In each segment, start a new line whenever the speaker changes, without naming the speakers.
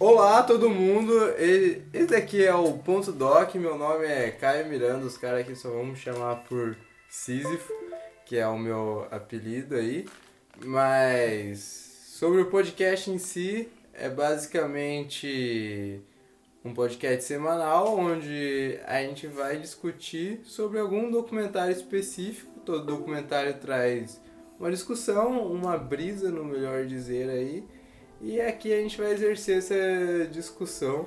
Olá todo mundo, esse daqui é o Ponto Doc, meu nome é Caio Miranda, os caras aqui só me chamar por Sísifo, que é o meu apelido aí, mas sobre o podcast em si, é basicamente um podcast semanal onde a gente vai discutir sobre algum documentário específico, todo documentário traz uma discussão, uma brisa no melhor dizer aí, e aqui a gente vai exercer essa discussão.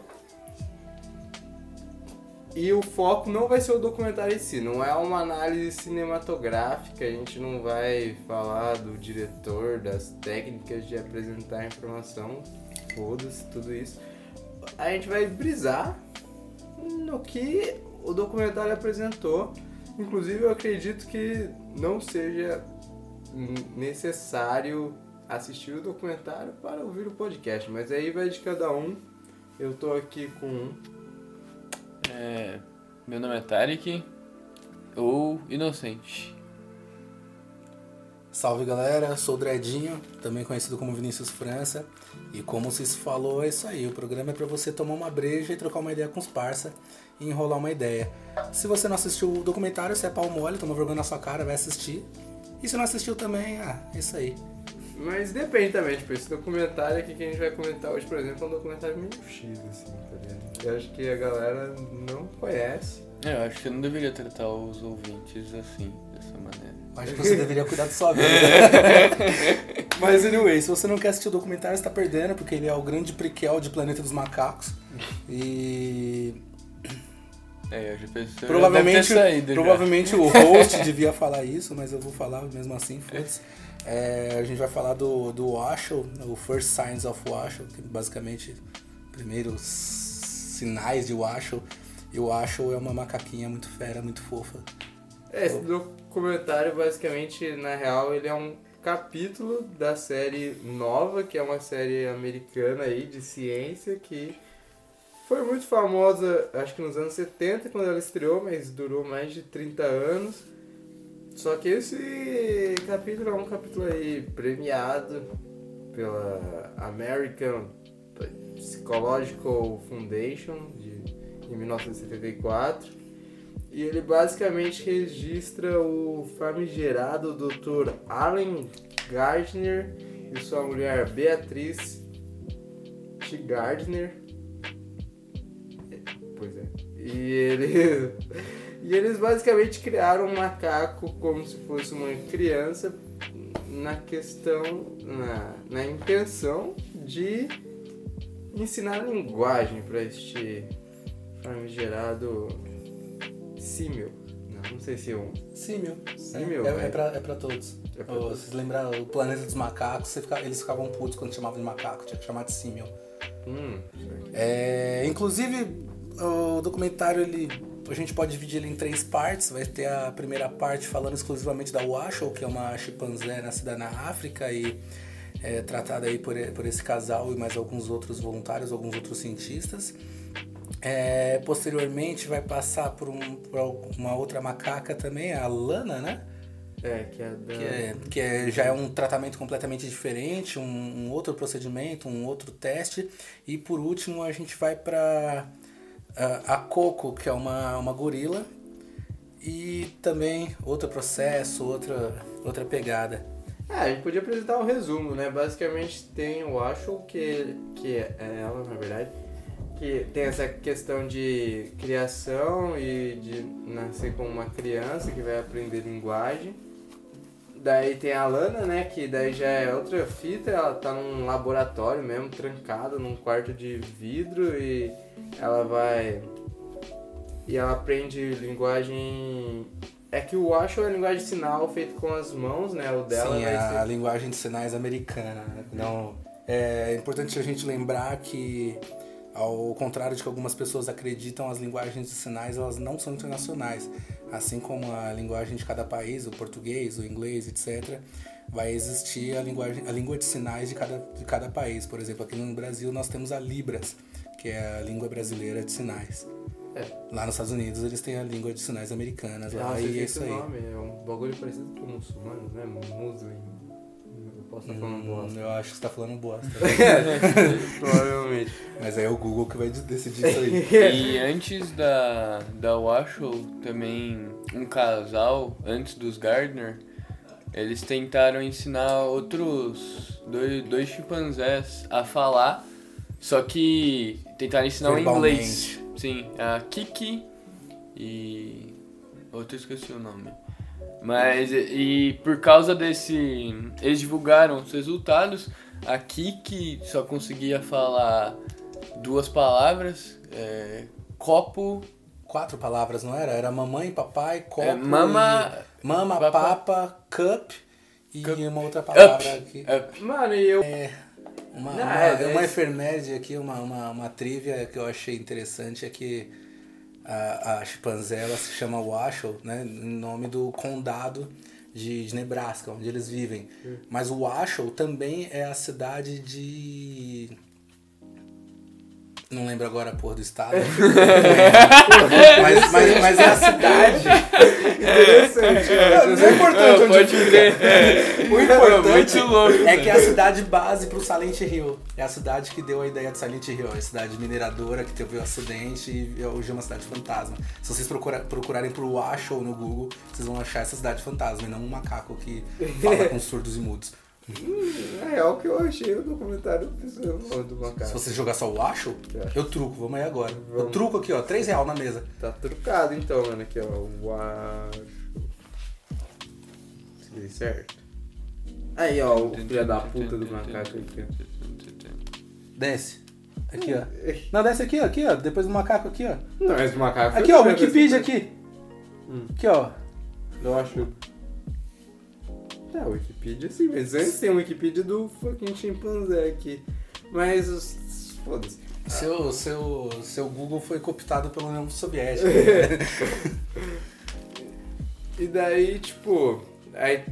E o foco não vai ser o documentário em si, não é uma análise cinematográfica, a gente não vai falar do diretor, das técnicas de apresentar informação, foda-se, tudo isso. A gente vai brisar no que o documentário apresentou. Inclusive, eu acredito que não seja necessário assistir o documentário para ouvir o podcast, mas aí vai de cada um. Eu tô aqui com um.
É, meu nome é Tarek, ou Inocente.
Salve galera, sou o Dredinho, também conhecido como Vinícius França. E como se falou, é isso aí. O programa é para você tomar uma breja e trocar uma ideia com os parça e enrolar uma ideia. Se você não assistiu o documentário, você é pau mole, toma vergonha na sua cara, vai assistir. E se não assistiu também, ah, é isso aí.
Mas depende também, tipo, esse documentário aqui que a gente vai comentar hoje, por exemplo, é um documentário meio X, assim, tá ligado? Eu acho que a galera não conhece.
É, eu acho que eu não deveria tratar os ouvintes assim, dessa maneira.
Acho que você deveria cuidar da sua vida. Mas, anyway, se você não quer assistir o documentário, você tá perdendo, porque ele é o grande prequel de Planeta dos Macacos. E
é, eu já pensei.
Provavelmente,
saído,
provavelmente o host devia falar isso, mas eu vou falar mesmo assim, foda-se. É, a gente vai falar do, do Washoe, o First Signs of Washoe, que basicamente primeiros sinais de Washoe. E o Washoe é uma macaquinha muito fera, muito fofa.
É, esse documentário basicamente, na real, ele é um capítulo da série nova, que é uma série americana aí de ciência que foi muito famosa, acho que nos anos 70 quando ela estreou, mas durou mais de 30 anos. Só que esse capítulo é um capítulo aí premiado pela American Psychological Foundation de, em 1974. E ele basicamente registra o famigerado Dr. Allen Gardner e sua mulher Beatriz T. Gardner. Pois é. E ele E eles basicamente criaram um macaco como se fosse uma criança na questão, na, na intenção de ensinar linguagem para este famigerado símil. Não, não sei se é um.
Símil.
Símil?
É, é, é, pra, é pra todos. É pra oh, todos. Vocês lembraram o planeta dos macacos? Fica, eles ficavam putos quando chamavam de macaco, tinha que chamar de símil.
Hum,
é, inclusive, o documentário ele a gente pode dividir ele em três partes. Vai ter a primeira parte falando exclusivamente da Washoe, que é uma chimpanzé nascida na África e é, tratada aí por, por esse casal e mais alguns outros voluntários, alguns outros cientistas. É, posteriormente vai passar por, um, por, uma outra macaca também, a Lana, né?
É, que é, da...
que, é, que é, já é um tratamento completamente diferente, um, um outro procedimento, um outro teste. E por último a gente vai para a Coco, que é uma, uma gorila, e também outro processo, outra, outra pegada.
É, a gente podia apresentar um resumo, né? Basicamente tem o Acho, que, que é ela, na verdade, que tem essa questão de criação e de nascer como uma criança que vai aprender linguagem. Daí tem a Lana, né? Que daí já é outra fita, ela tá num laboratório mesmo, trancada num quarto de vidro e ela vai. E ela aprende linguagem. É que o Washoe é a linguagem de sinal feita com as mãos, né? O dela
Sim, a,
ser...
a linguagem de sinais americana. Não, é importante a gente lembrar que, ao contrário de que algumas pessoas acreditam, as linguagens de sinais elas não são internacionais. Assim como a linguagem de cada país, o português, o inglês, etc., vai existir a, linguagem, a língua de sinais de cada, de cada país. Por exemplo, aqui no Brasil nós temos a Libras, que é a língua brasileira de sinais. É. Lá nos Estados Unidos eles têm a língua de sinais americanas. Lá,
e
é isso aí.
Nome, é um bagulho parecido com muçulmano, né? Muslim. Eu posso estar falando hum, bosta.
Eu acho que você está falando bosta.
Provavelmente.
Mas aí é o Google que vai decidir isso aí.
E antes da, da Washoe, também um casal, antes dos Gardner, eles tentaram ensinar outros dois, dois chimpanzés a falar, só que tentaram ensinar o inglês. Sim, a Kiki e. Outro eu esqueci o nome. Mas, e, por causa desse. Eles divulgaram os resultados. A Kiki só conseguia falar duas palavras: é, copo.
Quatro palavras, não era? Era mamãe, papai, copo.
É, mama.
e- Mama,
papa-
papa, cup e
Cup.
uma outra palavra aqui.
Up.
Mano, e eu.
Uma,
Não,
uma,
é-
uma
é-
aqui, uma, uma, uma trivia que eu achei interessante é que a, a chimpanzé ela se chama Washoe, né, em nome do condado de, de Nebraska, onde eles vivem. Mas o Washoe também é a cidade de... Não lembro agora a porra do estado. mas, mas, mas é a cidade.
Interessante,
Não, não é importante onde
pode crer.
O importante
Muito louco.
é que é a cidade base pro Silent Hill. É a cidade que deu a ideia de Silent Hill. É a cidade mineradora que teve o acidente e hoje é uma cidade fantasma. Se vocês procura- procurarem por Washoe no Google, vocês vão achar essa cidade fantasma e não um macaco que fala com surdos e mudos.
Na real, que eu achei o documentário do do
Se
macaco.
você jogar só Washoe,
É.
eu truco. Vamos aí agora. Eu
Vamos.
truco aqui, ó. 3 real na mesa.
Tá trucado então, mano. Aqui, ó. Uau. Escrevi certo. Aí, ó, o filho da puta do macaco aqui.
Desce. Aqui, ó. Não, desce aqui, ó. Aqui, ó. Depois do macaco aqui, ó.
Não, esse macaco.
Aqui, ó.
foi-
Wikipedia aqui.
Hum.
Aqui, ó.
Eu acho. É, Wikipedia sim, mas antes tem o Wikipedia do fucking chimpanzé aqui. Mas os. Foda-se.
Seu, seu, seu Google foi cooptado pela União Soviética.
E daí, tipo, aí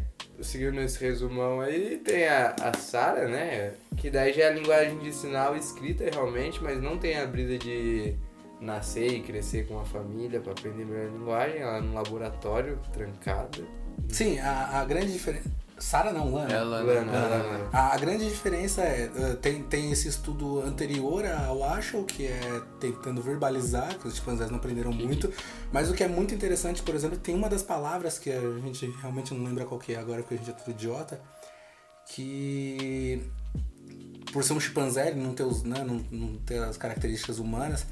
seguindo esse resumão aí, tem a, a Sara, né? Que daí já é a linguagem de sinal escrita realmente, mas não tem a brisa de nascer e crescer com uma família pra aprender melhor a linguagem, ela é num laboratório, trancada.
Sim, a, a grande diferença. Sara não, Lana.
Ela
Lana,
não-
Lana.
A, a grande diferença é, uh, tem, tem esse estudo anterior ao Ashel, que é tentando verbalizar, que os chimpanzés não aprenderam muito, mas o que é muito interessante, por exemplo, tem uma das palavras que a gente realmente não lembra qual que é agora, porque a gente é tudo idiota, que por ser um chimpanzé, ele não ter, os, né, não, não ter as características humanas,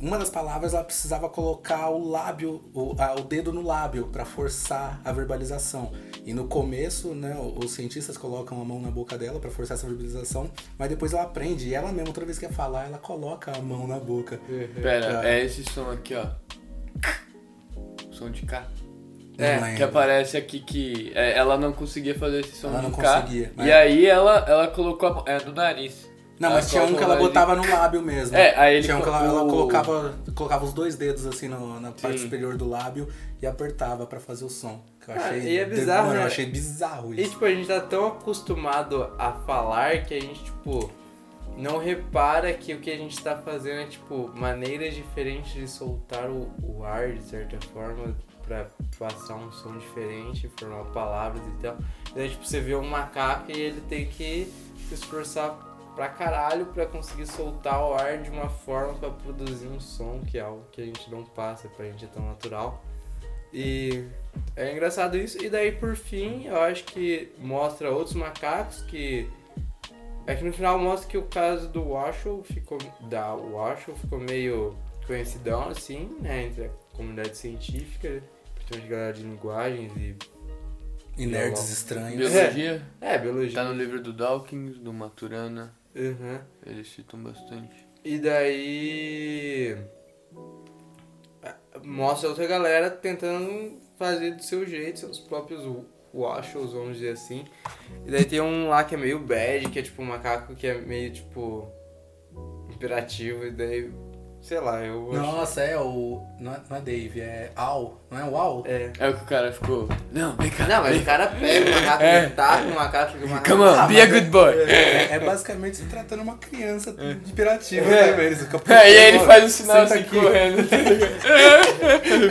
uma das palavras ela precisava colocar o lábio, o, a- o dedo no lábio para forçar a verbalização. E no começo, né, os cientistas colocam a mão na boca dela para forçar essa verbalização, mas depois ela aprende e ela mesma, toda vez que quer falar, ela coloca a mão na boca.
Pera,
Tá.
é esse som aqui, ó. Som de K.
É,
lembro.
Que aparece aqui que é, ela não conseguia fazer esse som
Ela
de
não
K.
conseguia,
E
mas-
aí ela, ela colocou a mão. É do nariz.
Não, mas tinha um que ela botava no lábio mesmo.
É, aí ele
Tinha um que ela, ela colocava, colocava os dois dedos assim no- na parte
Sim.
superior do lábio e apertava pra fazer o som. Que eu
Ah,
achei,
e é bizarro,
Mano, eu
né?
achei bizarro
E
isso.
tipo, a gente tá tão acostumado a falar que a gente, tipo, não repara que o que a gente tá fazendo é, tipo, maneiras diferentes de soltar o, o ar, de certa forma, pra passar um som diferente, formar palavras e tal. E daí, tipo, você vê um macaco e ele tem que se esforçar pra caralho pra conseguir soltar o ar de uma forma pra produzir um som, que é algo que a gente não passa, pra gente é tão natural. E é engraçado isso. E daí, por fim, eu acho que mostra outros macacos que. É que no final mostra que o caso do Washoe ficou. Da Washoe ficou meio conhecidão, assim, né? Entre a comunidade científica, principalmente galera de linguagens e.
E nerds estranhos.
Biologia.
É, biologia.
Tá no livro do Dawkins, do Maturana.
Uhum.
Eles citam bastante.
E daí. Mostra outra galera tentando fazer do seu jeito, seus próprios washoes, vamos dizer assim. E daí tem um lá que é meio bad, que é tipo um macaco que é meio tipo. imperativo, e daí. Sei lá, eu acho.
Nossa, é o. Não é, não é Dave, é Al. Não é o Al?
É.
É o que o cara ficou. Não, vem cá.
Não, mas o cara pega o macaco,
É.
ele taca o macaco, fica macaco.
Come on,
Ah,
be a good boy.
É, é basicamente se tratando uma criança imperativa
É.
também. Eles ficam
Aí ele
"Ó,
faz o sinal
senta
assim
aqui."
correndo.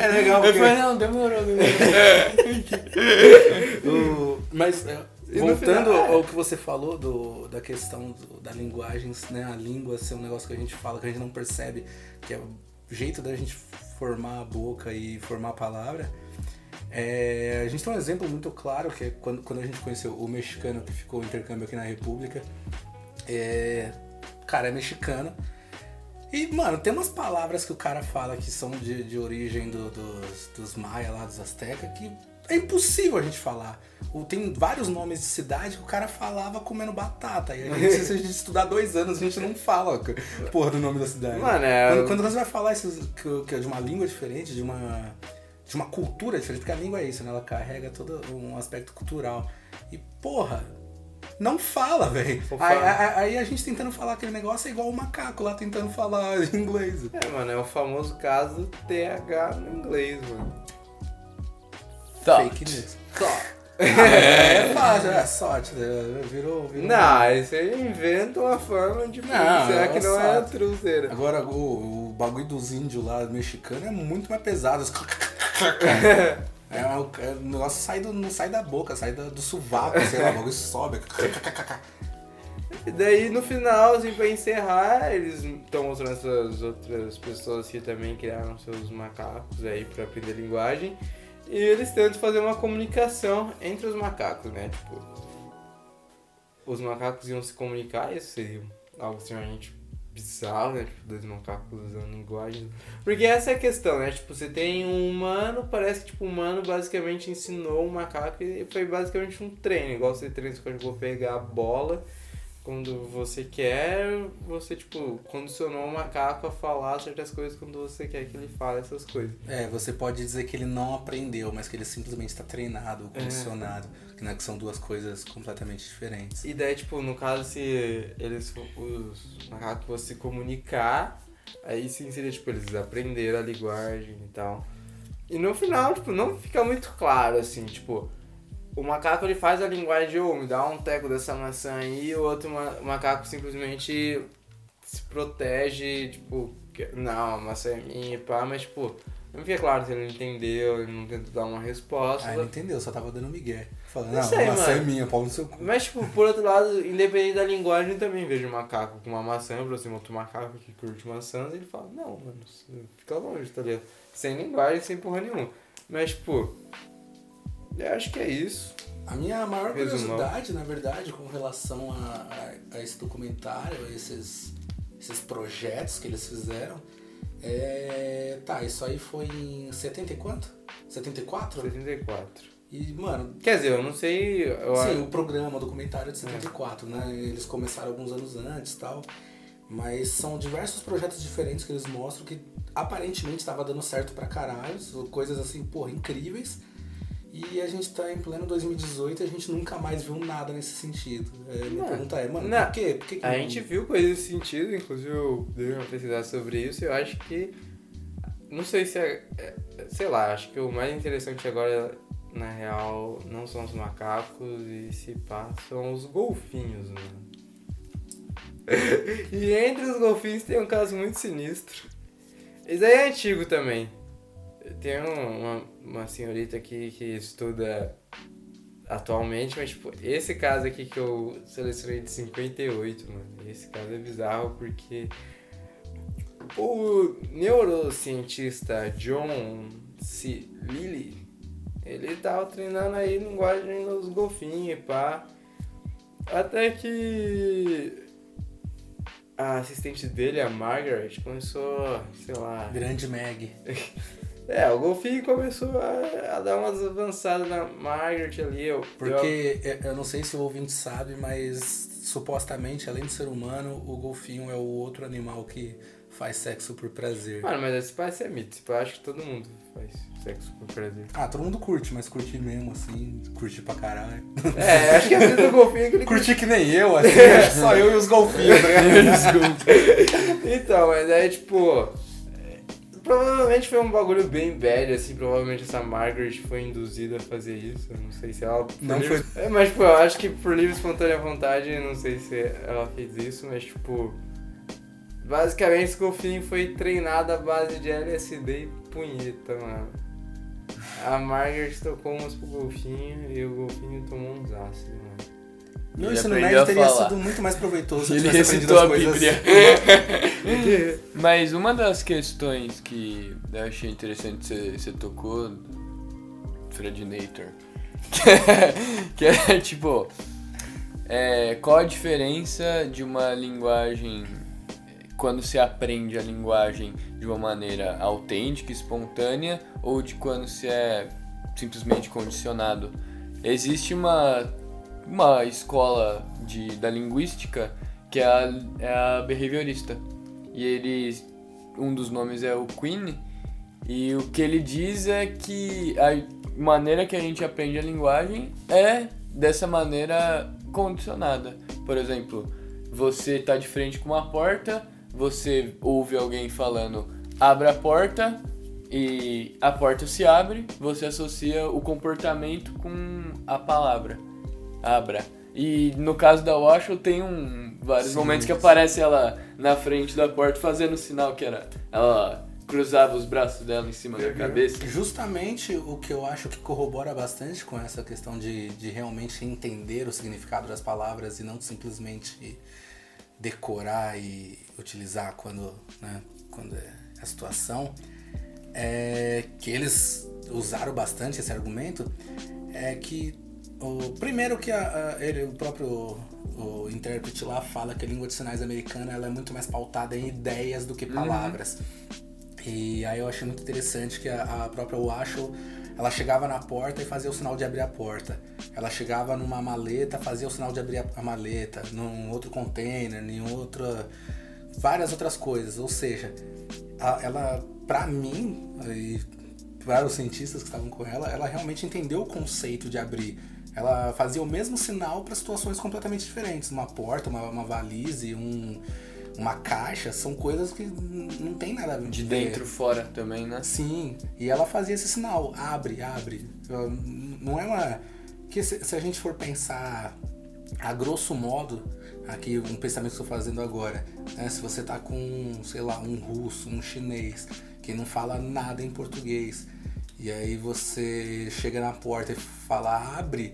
É legal porque
fala, não, demorou, demorou.
o- Mas é,
E
Voltando
final-
ao que você falou do, da questão do- da linguagem, né? A língua ser um negócio que a gente fala, que a gente não percebe, que é o jeito da gente formar a boca e formar a palavra. É, a gente tem um exemplo muito claro, que é quando, quando a gente conheceu o mexicano que ficou o intercâmbio aqui na República. É, o cara é mexicano. E, mano, tem umas palavras que o cara fala que são de, de origem do- dos, dos maia lá, dos aztecas, que é impossível a gente falar. Tem vários nomes de cidade que o cara falava comendo batata. E a gente, se a gente estudar dois anos, a gente não fala, porra, do nome da cidade.
Mano, é-
Quando, quando você vai falar esses, que, é de uma língua diferente, de uma, de uma cultura diferente, porque a língua é isso, né? Ela carrega todo um aspecto cultural. E, porra, não fala, velho. Aí- aí a gente tentando falar aquele negócio é igual o macaco lá tentando falar inglês.
É, mano, é o famoso caso TH no inglês, mano.
Tá.
Fake news. É fácil, é sorte. né? Virou, virou.
Não, aí você inventa uma forma de pronunciar que
é
não é truzeira.
Agora o, o bagulho dos índios lá, mexicano, é muito mais pesado. É, o, é, o negócio sai do, não sai da boca, sai do, do sovaco, sei lá, o bagulho sobe.
E daí no final, assim, pra encerrar, eles estão mostrando essas outras pessoas que também criaram seus macacos aí pra aprender linguagem. E eles tentam fazer uma comunicação entre os macacos, né? Tipo, os macacos iam se comunicar, isso seria algo extremamente bizarro, né? Tipo, dois macacos usando linguagem. Porque essa é a questão, né? Tipo, você tem um humano, parece que tipo, o humano basicamente ensinou o macaco e foi basicamente um treino. Igual você treina, você pode pegar a bola quando você quer, você, tipo, condicionou o macaco a falar certas coisas quando você quer que ele fale essas coisas.
É, você pode dizer que ele não aprendeu, mas que ele simplesmente está treinado, ou condicionado. Que, né, que são duas coisas completamente diferentes.
E daí, tipo, no caso, se eles, os macacos fossem se comunicar, aí sim seria, tipo, eles aprenderam a linguagem e tal. E no final, tipo, não fica muito claro, assim, tipo, o macaco ele faz a linguagem de, me dá um teco dessa maçã aí, e o outro ma- macaco simplesmente se protege, tipo, não, a maçã é minha e pá, mas, tipo, não fica claro se ele entendeu, ele não tenta dar uma resposta.
Ah, ele entendeu, só tava dando migué. Falando,
Não
não,
sei,
a maçã é
mano.
minha, pau no seu cu.
Mas, tipo, por outro lado, independente da linguagem, eu também vejo um macaco com uma maçã, aproxima outro macaco que curte maçãs, e ele fala, não, mano, fica longe, tá ligado? Sem linguagem, sem porra nenhuma. Mas, tipo, eu acho que é isso.
A minha maior
Resumão.
curiosidade, na verdade, com relação a, a, a esse documentário, a esses, esses projetos que eles fizeram, é. Tá, isso aí foi em 70 e quanto? 74?
74.
E, mano,
Quer dizer, eu não sei. Eu
sim, o programa, o documentário é de 74, né? Eles começaram alguns anos antes e tal. Mas são diversos projetos diferentes que eles mostram que aparentemente estava dando certo pra caralho, coisas assim, porra, incríveis. E a gente tá em pleno 2018 e a gente nunca mais viu nada nesse sentido. É, minha
Mano,
pergunta é, mano,
não.
por quê? Por que que
A
não-
gente viu coisas nesse sentido, inclusive eu dei uma pesquisada sobre isso e eu acho que. Não sei se é. é- Sei lá, acho que o mais interessante agora, na real, não são os macacos e se pá, são os golfinhos, mano. e entre os golfinhos tem um caso muito sinistro. Esse aí é antigo também. Tem um- uma, uma senhorita aqui que estuda atualmente, mas tipo, esse caso aqui que eu selecionei de 58, mano. Esse caso é bizarro porque o neurocientista John C. Lilly, ele tava treinando aí linguagem nos golfinhos e pá. Até que a assistente dele, a Margaret, começou, sei lá,
Grande Meg.
é, o golfinho começou a, a dar umas avançadas na Margaret ali. Eu,
Porque é, eu não sei se o ouvinte sabe, mas supostamente, além de ser humano, o golfinho é o outro animal que faz sexo por prazer.
eu- Mano, mas esse parece é mito. Tipo, eu acho que todo mundo faz sexo por prazer.
Ah, todo mundo curte, mas curte mesmo, assim, curte pra caralho.
É, acho que a vida do golfinho é que ele
Curti que nem eu, assim, só eu e os golfinhos, tá ligado?
Então, mas aí, tipo. Provavelmente foi um bagulho bem velho, assim. Provavelmente essa Margaret foi induzida a fazer isso. Eu não sei se ela.
Não
livre- É, mas, tipo, eu acho que por livre e espontânea vontade, não sei se ela fez isso, mas, tipo. Basicamente, esse golfinho foi treinado à base de LSD e punheta, mano. A Margaret tocou umas pro golfinho e o golfinho tomou uns ácidos, mano.
Meu
Ele
ensino médio
a
teria
falar.
sido muito mais proveitoso
Ele
tivesse aprendido
recitou
as
a
coisas.
Bíblia. Mas uma das questões que eu achei interessante você, você tocou, Fredinator, que é tipo, é, qual a diferença de uma linguagem quando se aprende a linguagem de uma maneira autêntica, espontânea, ou de quando se é simplesmente condicionado? Existe uma, uma escola de, da linguística que é a, é a behaviorista. E ele, um dos nomes é o Queen, e o que ele diz é que a maneira que a gente aprende a linguagem é dessa maneira condicionada. Por exemplo, você tá de frente com uma porta, você ouve alguém falando abra a porta e a porta se abre, você associa o comportamento com a palavra abra. E no caso da Washoe tem um, vários
Sim.
momentos que aparece ela na frente da porta fazendo o sinal que era ela cruzava os braços dela em cima da cabeça.
Justamente o que eu acho que corrobora bastante com essa questão de, de realmente entender o significado das palavras e não simplesmente decorar e utilizar quando, né, quando é a situação, é que eles usaram bastante esse argumento, é que o primeiro que a, a- ele, o próprio o intérprete lá fala que a língua de sinais americana ela é muito mais pautada em ideias do que palavras. E aí eu achei muito interessante que a, a própria Washoe, ela chegava na porta e fazia o sinal de abrir a porta. Ela chegava numa maleta, fazia o sinal de abrir a, a maleta, num outro container, em outra várias outras coisas. Ou seja, a- ela, pra mim e para os cientistas que estavam com ela, ela realmente entendeu o conceito de abrir. Ela fazia o mesmo sinal para situações completamente diferentes. Uma porta, uma, uma valise, um, uma caixa, são coisas que não tem nada a ver.
De dentro fora também, né?
Sim, e ela fazia esse sinal, abre, abre. Não é uma. Que se, se a gente for pensar a grosso modo, aqui um pensamento que eu estou fazendo agora, né? Se você tá com, sei lá, um russo, um chinês, que não fala nada em português, e aí você chega na porta e fala abre,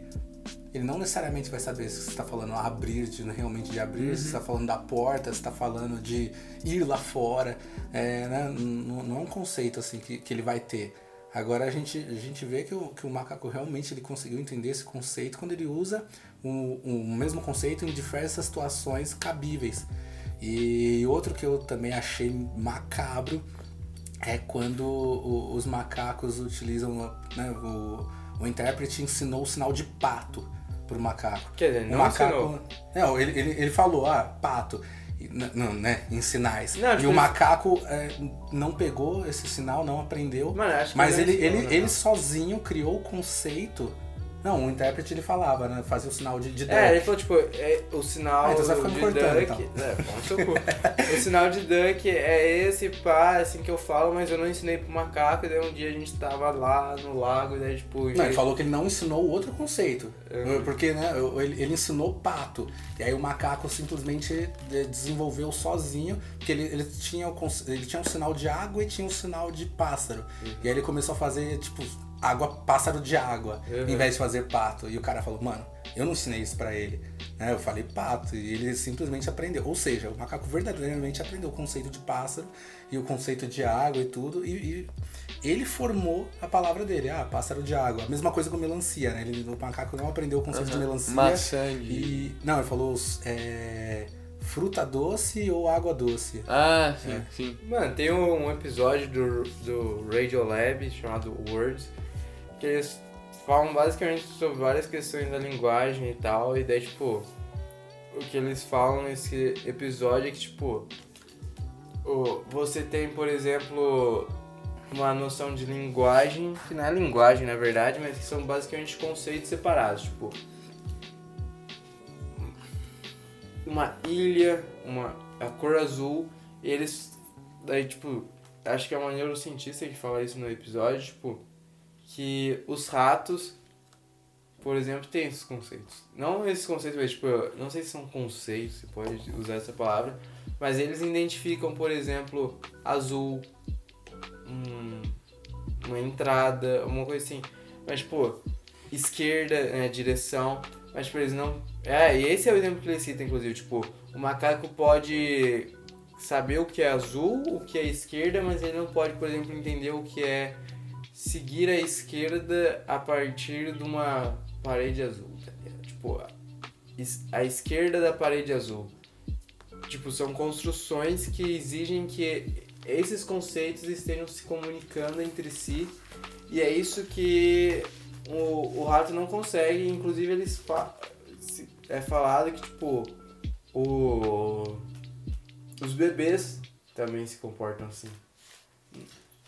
ele não necessariamente vai saber se você está falando abrir, de, realmente de abrir, se você está falando da porta, se está falando de ir lá fora. É, né? N- Não é um conceito assim que, que ele vai ter. Agora a gente, a gente vê que o, que o macaco realmente ele conseguiu entender esse conceito quando ele usa o, o mesmo conceito em diversas situações cabíveis. E outro que eu também achei macabro é quando o- os macacos utilizam, né, o, o intérprete ensinou o sinal de pato pro macaco.
Quer dizer,
o
não
macaco,
ensinou.
Não, ele, ele, ele falou, ah, pato, não, né, em sinais.
Não,
e o macaco é, não pegou esse sinal, não aprendeu,
Mano,
mas ele, ele,
né,
ele sozinho criou o conceito. Não, o intérprete ele falava, né, fazia o sinal de, de
É, ele
duck.
falou, tipo, é, o sinal
Ah, então você vai ficar me
de
cortando,
duck...
então.
É, no seu cu. o sinal de duck é esse, pá, assim que eu falo, mas eu não ensinei pro macaco, e daí um dia a gente tava lá no lago, e daí, tipo...
Não, ele falou que ele não ensinou o outro conceito.
Uhum.
Porque, né, ele, ele ensinou pato. E aí o macaco simplesmente de- desenvolveu sozinho, porque ele, ele, tinha o, ele tinha um sinal de água e tinha um sinal de pássaro. E aí ele começou a fazer, tipo, água, pássaro de água,
Uhum.
em vez de fazer pato. E o cara falou, mano, eu não ensinei isso pra ele. Né, eu falei pato, e ele simplesmente aprendeu. Ou seja, o macaco verdadeiramente aprendeu o conceito de pássaro e o conceito de água e tudo. E, e ele formou a palavra dele, ah, pássaro de água. A mesma coisa com melancia, né? Ele, o macaco não aprendeu o conceito de melancia.
Maçã.
E. Não, ele falou é, fruta doce ou água doce.
Ah, sim,
É.
sim.
Mano, tem um episódio do, do Radiolab chamado Words, que eles falam basicamente sobre várias questões da linguagem e tal, e daí, tipo, o que eles falam nesse episódio é que, tipo, você tem, por exemplo, uma noção de linguagem, que não é linguagem na verdade, mas que são basicamente conceitos separados, tipo, uma ilha, uma a cor azul, eles daí tipo, acho que é uma neurocientista que fala isso no episódio, tipo, que os ratos, por exemplo, têm esses conceitos. Não esses conceitos, mas tipo, eu não sei se são conceitos, você pode usar essa palavra, mas eles identificam, por exemplo, azul, um, uma entrada, uma coisa assim. Mas, tipo, esquerda, né, direção. Mas, tipo, eles não. É, e esse é o exemplo que ele cita, inclusive. Tipo, o macaco pode saber o que é azul, o que é esquerda, mas ele não pode, por exemplo, entender o que é seguir a esquerda a partir de uma parede azul. Tipo, a, es- a esquerda da parede azul. Tipo, são construções que exigem que esses conceitos estejam se comunicando entre si. E é isso que o, o rato não consegue. Inclusive, eles fa é falado que, tipo, o, os bebês também se comportam assim.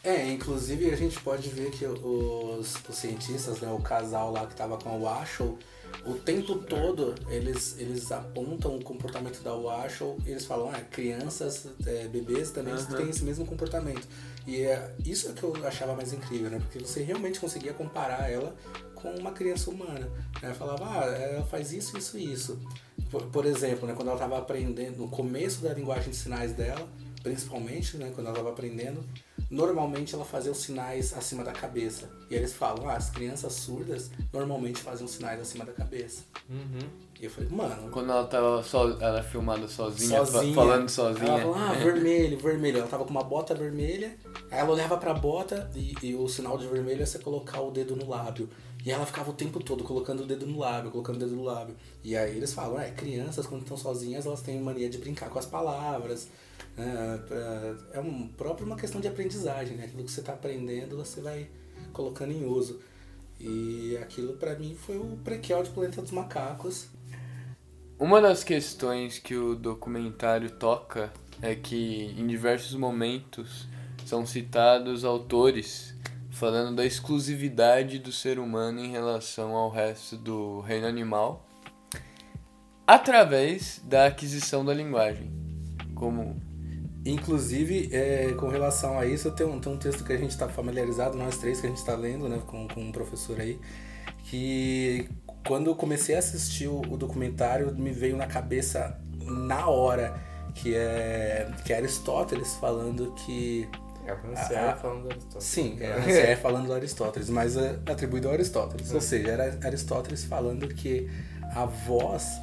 É, inclusive a gente pode ver que os, os cientistas, né, o casal lá que tava com a Washel, o tempo todo eles, eles apontam o comportamento da Washel e eles falam, ah, crianças, é, bebês também
Aham.
têm esse mesmo comportamento. E é, isso é que eu achava mais incrível, né? Porque você realmente conseguia comparar ela com uma criança humana. Né? Falava, ah, ela faz isso, isso e isso. Por, por exemplo, né, quando ela estava aprendendo, no começo da linguagem de sinais dela, principalmente, né, quando ela estava aprendendo, normalmente ela fazia os sinais acima da cabeça. E eles falam, ah, as crianças surdas normalmente fazem os sinais acima da cabeça. E eu falei, mano,
Quando ela tava só, ela filmada sozinha, fa-
sozinha.
falando sozinha.
Ela falou, ah, vermelho, vermelho. Ela tava com uma bota vermelha, aí ela olhava pra bota e, e o sinal de vermelho é você colocar o dedo no lábio. E ela ficava o tempo todo colocando o dedo no lábio, colocando o dedo no lábio. E aí eles falam, é, crianças quando estão sozinhas, elas têm mania de brincar com as palavras. Né, pra- É um, próprio uma questão de aprendizagem, né? Aquilo que você tá aprendendo, você vai colocando em uso. E aquilo pra mim foi o prequel de Planeta dos Macacos.
Uma das questões que o documentário toca é que em diversos momentos são citados autores falando da exclusividade do ser humano em relação ao resto do reino animal através da aquisição da linguagem. Como
Inclusive, é, com relação a isso, tem um, tem um texto que a gente está familiarizado, nós três, que a gente está lendo né, com, com um professor aí, que quando eu comecei a assistir o, o documentário, me veio na cabeça na hora, que é, que é Aristóteles falando que
É a
Ah, ah.
falando do Aristóteles.
Sim, é, é falando do Aristóteles, mas é atribuído ao Aristóteles. Ou seja, era Aristóteles falando que a voz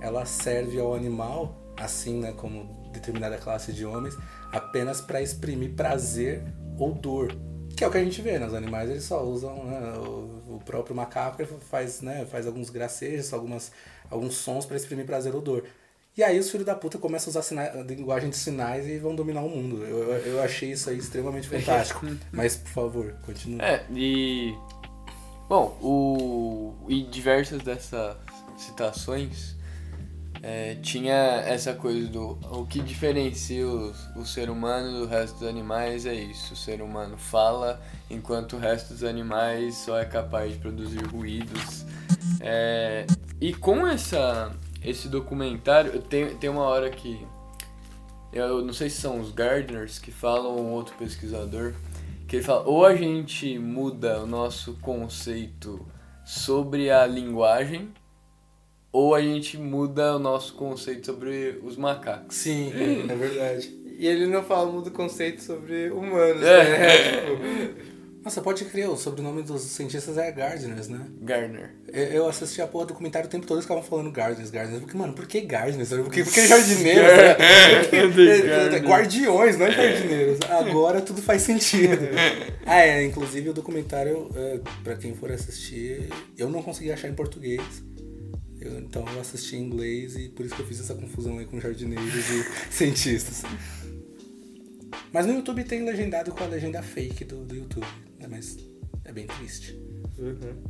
ela serve ao animal, assim né, como determinada classe de homens, apenas para exprimir prazer ou dor. Que é o que a gente vê, né? Os animais eles só usam né, o, próprio macaco faz, né, faz alguns gracejos, algumas, alguns sons para exprimir prazer ou dor. E aí os filhos da puta começam a usar sina- a linguagem de sinais e vão dominar o mundo. Eu, eu, eu achei isso aí extremamente fantástico. Mas, por favor, continue.
É, e. Bom, o. E diversas dessas citações é, tinha essa coisa do. O que diferencia o ser humano do resto dos animais é isso. O ser humano fala, enquanto o resto dos animais só é capaz de produzir ruídos. É, e com essa, esse documentário, tem, tem uma hora que. Eu não sei se são os Gardners que falam ou outro pesquisador que ele fala, ou a gente muda o nosso conceito sobre a linguagem, ou a gente muda o nosso conceito sobre os macacos.
Sim, é verdade.
E ele não fala muito conceito sobre humanos,
É.
né? Tipo,
Nossa, pode crer, o sobrenome dos cientistas é Gardners, né?
Gardner.
Eu- assisti a porra do documentário o tempo todo eles ficavam falando Gardners, Gardners. Porque, mano, por que Gardners? Por que, por que jardineiros? né?
Gardner.
Guardiões, não é jardineiros. Agora tudo faz sentido. Ah, é, inclusive o documentário, é, pra quem for assistir, eu não consegui achar em português. Eu- então eu assisti em inglês e por isso que eu fiz essa confusão aí com jardineiros e cientistas. Mas no YouTube tem legendado com a legenda fake do, do YouTube, né? Mas é bem triste.
uhum.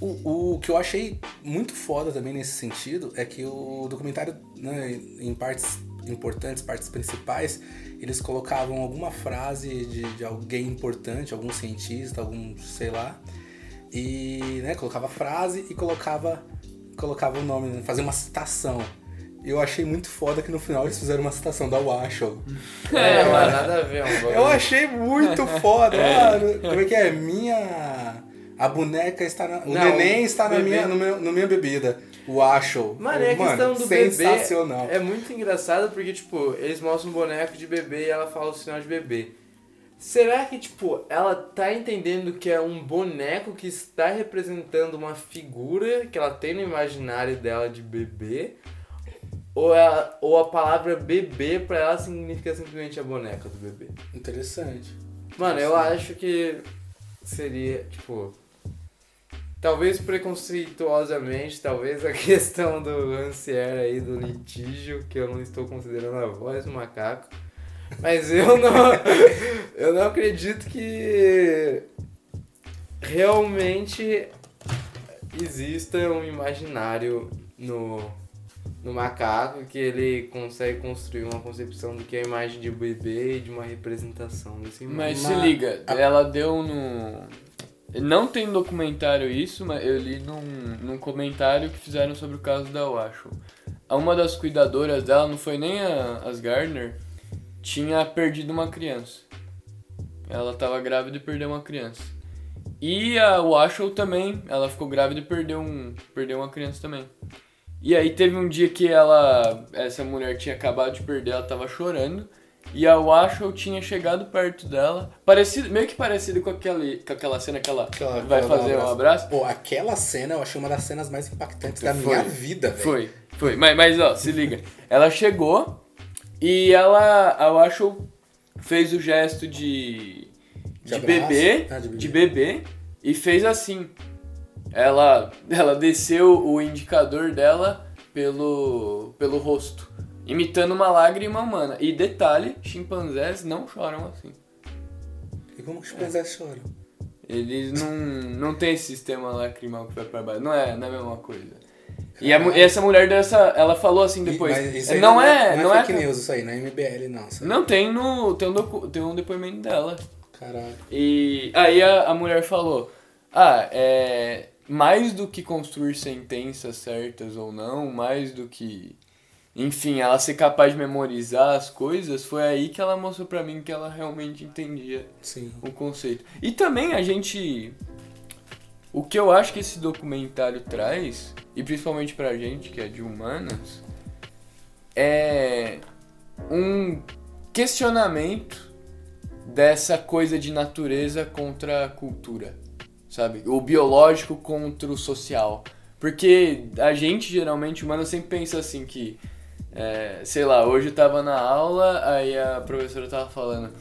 O, o que eu achei muito foda também nesse sentido é que o documentário, né, em partes importantes, partes principais, eles colocavam alguma frase de, de alguém importante, algum cientista, algum sei lá, e né, colocava frase e colocava, colocava o nome, né, fazia uma citação. Eu achei muito foda que no final eles fizeram uma citação da Washington.
É, mas nada a ver, é um.
Eu achei muito foda. Mano, como é que é? Minha. A boneca está na. O
Não,
neném está na
bebê-
minha, no meu, minha bebida. O Acho.
Mano, e a questão do bebê
sensacional.
é muito engraçado porque, tipo, eles mostram um boneco de bebê e ela fala o sinal de bebê. Será que, tipo, ela tá entendendo que é um boneco que está representando uma figura que ela tem no imaginário dela de bebê? Ou, ela, ou a palavra bebê pra ela significa simplesmente a boneca do bebê?
Interessante.
Mano, eu acho que seria, tipo. Talvez preconceituosamente, talvez a questão do Rancière aí, do litígio, que eu não estou considerando a voz do macaco. Mas eu não. eu não acredito que realmente exista um imaginário no, no macaco que ele consegue construir uma concepção do que é a imagem de um bebê e de uma representação desse
Mas se liga, ela deu no. Não tem documentário isso, mas eu li num, num comentário que fizeram sobre o caso da Washo. Uma das cuidadoras dela, não foi nem a, as Gardner, tinha perdido uma criança. Ela tava grávida e perdeu uma criança. E a Washoe também, ela ficou grávida e perdeu, um, perdeu uma criança também. E aí teve um dia que ela, essa mulher tinha acabado de perder, ela tava chorando. E a Washoe tinha chegado perto dela, parecido, meio que parecido com, aquele, com aquela cena que ela
Aquela-
vai
aquela
fazer um abraço.
Pô, aquela cena eu achei uma das cenas mais impactantes da
Foi.
minha vida, velho.
Foi, foi. Mas, mas ó, se liga. Ela chegou e ela, a Washoe fez o gesto de,
De
de, bebê,
Ah, de bebê.
de bebê e fez assim. Ela, ela desceu o indicador dela pelo, pelo rosto, imitando uma lágrima humana. E detalhe, chimpanzés não choram assim.
E como que os chimpanzés choram?
Eles não, não tem esse sistema lacrimal que vai pra baixo. Não é, não é a mesma coisa. E a essa mulher dessa, ela falou assim depois.
Mas isso aí
não, é,
não
não
é
é.
fake news isso aí, não é MBL não. aí.
Não tem no, tem um, docu- tem um depoimento dela.
Caralho.
E aí a, a mulher falou: Ah, é. Mais do que construir sentenças certas ou não, mais do que. Enfim, ela ser capaz de memorizar as coisas, foi aí que ela mostrou pra mim que ela realmente entendia
Sim.
o conceito. E também a gente. O que eu acho que esse documentário traz, e principalmente pra gente que é de humanas, é um questionamento dessa coisa de natureza contra a cultura, sabe? O biológico contra o social. Porque a gente, geralmente, humano, sempre pensa assim que, é, sei lá, hoje eu tava na aula, aí a professora tava falando,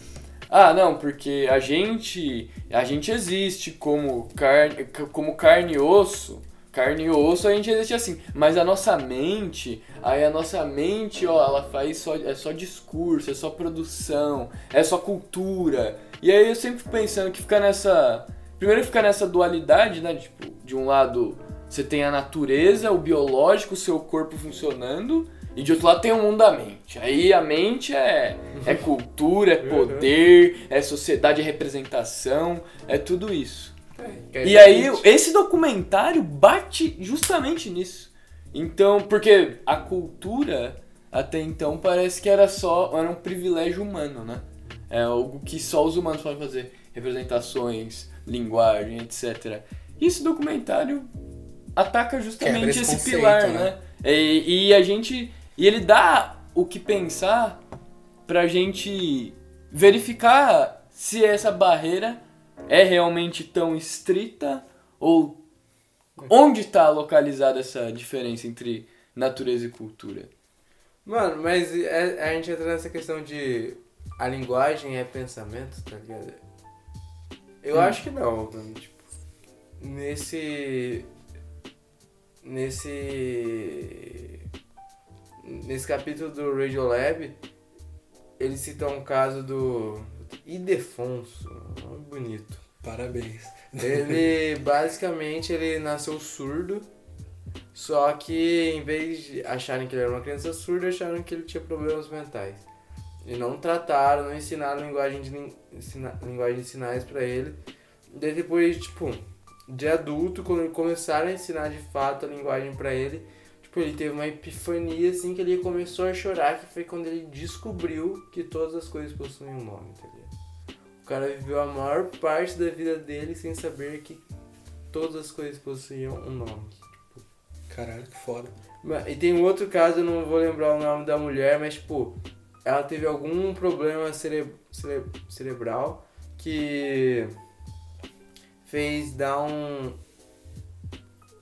ah, não, porque a gente, a gente existe como carne, como carne e osso, carne e osso a gente existe assim, mas a nossa mente, aí a nossa mente, ó, ela faz só, é só discurso, é só produção, é só cultura. E aí eu sempre fico pensando que fica nessa, primeiro fica nessa dualidade, né, tipo, de um lado você tem a natureza, o biológico, o seu corpo funcionando, e de outro lado tem o mundo da mente. Aí a mente é, é cultura, é poder, é sociedade, é representação, é tudo isso. E aí esse documentário bate justamente nisso. Então, porque a cultura até então parece que era só era um privilégio humano, né? É algo que só os humanos podem fazer, representações, linguagem, etc. E esse documentário ataca justamente
esse
esse
conceito,
pilar,
né?
né? E, e a gente e ele dá o que pensar pra gente verificar se essa barreira é realmente tão estrita ou onde está localizada essa diferença entre natureza e cultura.
Mano, mas é- a gente entra nessa questão de a linguagem é pensamento, tá ligado? Eu
Hum.
acho que não, mano. Tipo, nesse. Nesse. Nesse capítulo do Radiolab, ele cita um caso do Idefonso, um bonito.
Parabéns.
Ele basicamente ele nasceu surdo, só que em vez de acharem que ele era uma criança surda, acharam que ele tinha problemas mentais. E não trataram, não ensinaram linguagem de, linguagem de sinais pra ele. Daí depois, tipo, de adulto, quando começaram a ensinar de fato a linguagem pra ele, tipo, ele teve uma epifania assim que ele começou a chorar, que foi quando ele descobriu que todas as coisas possuem um nome? O cara viveu a maior parte da vida dele sem saber que todas as coisas possuíam um nome.
Caralho, que foda.
E tem um outro caso, eu não vou lembrar o nome da mulher, mas tipo, ela teve algum problema cere cere- cerebral que fez dar um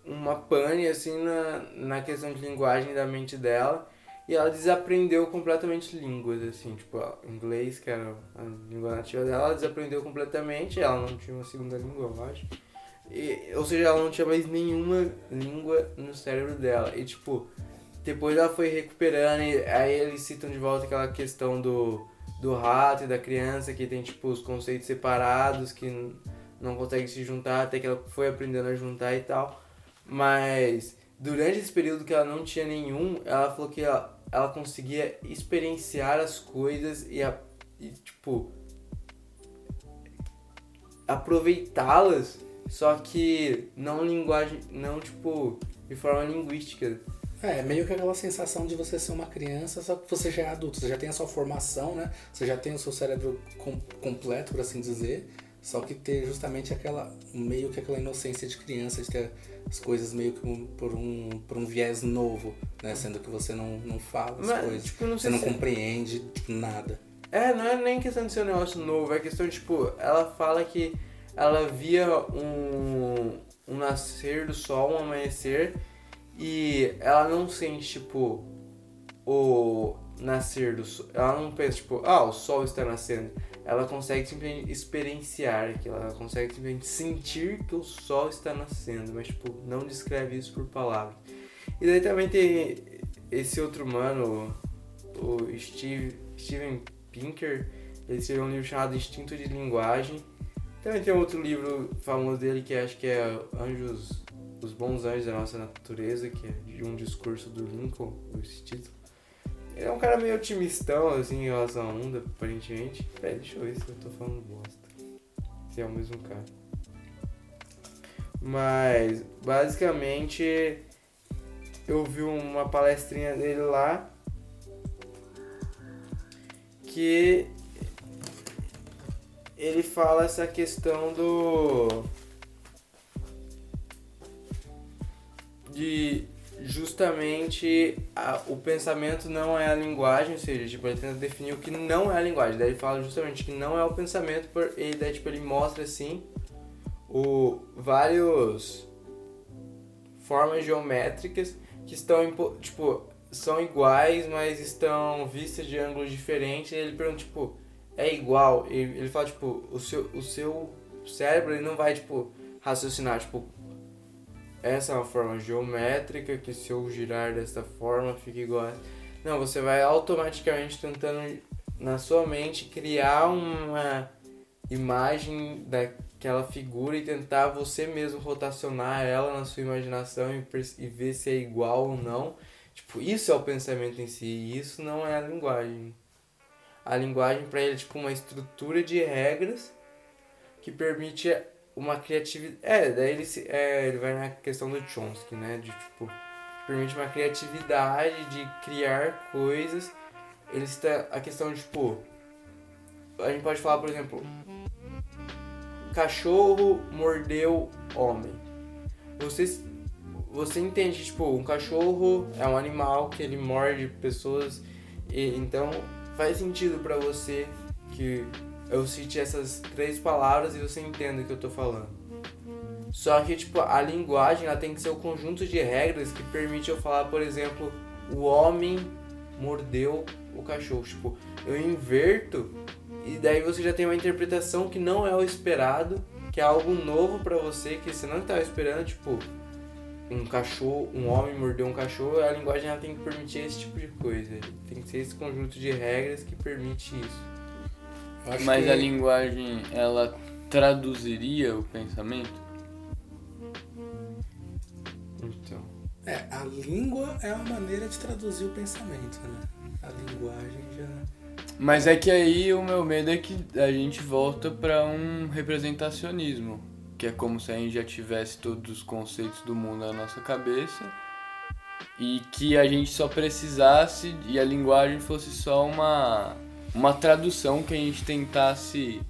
uma pane assim na, na questão de linguagem da mente dela e ela desaprendeu completamente línguas assim tipo inglês que era a língua nativa dela ela desaprendeu completamente ela não tinha uma segunda língua eu acho. E, ou seja ela não tinha mais nenhuma língua no cérebro dela. E tipo depois ela foi recuperando e aí eles citam de volta aquela questão do do rato e da criança que tem tipo os conceitos separados que não consegue se juntar até que ela foi aprendendo a juntar e tal. Mas durante esse período que ela não tinha nenhum, ela falou que ela, ela conseguia experienciar as coisas e, a, e tipo aproveitá-las, só que não linguagem, não tipo de forma linguística.
É, meio que aquela sensação de você ser uma criança, só que você já é adulto, você já tem a sua formação, né? Você já tem o seu cérebro com, completo, por assim dizer. Só que ter justamente aquela, meio que aquela inocência de criança, de ter as coisas meio que por, um, por um viés novo, né? Sendo que você não, não fala as
Mas,
coisas,
tipo, não
você não
se-
compreende tipo, nada.
É, não é nem questão de ser um negócio novo, é questão de, tipo, ela fala que ela via um, um nascer do sol, um amanhecer, e ela não sente, tipo, o nascer do sol. Ela não pensa, tipo, ah, o sol está nascendo. Ela consegue simplesmente experienciar aquilo, ela consegue simplesmente sentir que o sol está nascendo, mas, tipo, não descreve isso por palavras. E daí também tem esse outro mano, o Steve, Steven Pinker, ele escreveu um livro chamado Instinto de Linguagem. Também tem outro livro famoso dele que acho que é Anjos, Os Bons Anjos da Nossa Natureza, que é de um discurso do Lincoln, esse título. Ele é um cara meio otimistão, assim, em relação à onda, aparentemente. Pera, deixa eu ver se eu tô falando bosta. Se é o mesmo cara. Mas, basicamente, eu vi uma palestrinha dele lá que ele fala essa questão do de justamente a- o pensamento não é a linguagem, ou seja, tipo, ele tenta definir o que não é a linguagem. Daí ele fala justamente que não é o pensamento, por, ele daí tipo ele mostra assim o vários formas geométricas que estão tipo são iguais, mas estão vistas de ângulos diferentes. E ele pergunta tipo é igual. Ele, ele fala tipo o seu o seu cérebro ele não vai tipo raciocinar tipo essa é uma forma geométrica que se eu girar desta forma fica igual. Não, você vai automaticamente tentando na sua mente criar uma imagem daquela figura e tentar você mesmo rotacionar ela na sua imaginação e, e ver se é igual ou não. Tipo, isso é o pensamento em si, e isso não é a linguagem. A linguagem para ele é tipo uma estrutura de regras que permite uma criatividade. É, daí ele, se, é, ele vai na questão do Chomsky, né? De tipo, permite uma criatividade de criar coisas. Ele está a questão de tipo. A gente pode falar, por exemplo, cachorro mordeu homem. Você, você entende tipo, um cachorro é um animal que ele morde pessoas. E, então faz sentido pra você que eu cite essas três palavras e você entenda o que eu tô falando. Só que, tipo, a linguagem ela tem que ser o conjunto de regras que permite eu falar, por exemplo, o homem mordeu o cachorro. Tipo, eu inverto e daí você já tem uma interpretação que não é o esperado, que é algo novo pra você, que você não estava esperando, tipo, um cachorro, um homem mordeu um cachorro, a linguagem ela tem que permitir esse tipo de coisa. Tem que ser esse conjunto de regras que permite isso.
Acho
Mas
que
a linguagem, ela traduziria o pensamento?
Então.
é, a língua é uma maneira de traduzir o pensamento, né? A linguagem já.
Mas é que aí o meu medo é que a gente volta pra um representacionismo, que é como se a gente já tivesse todos os conceitos do mundo na nossa cabeça e que a gente só precisasse e a linguagem fosse só uma uma tradução que a gente tentasse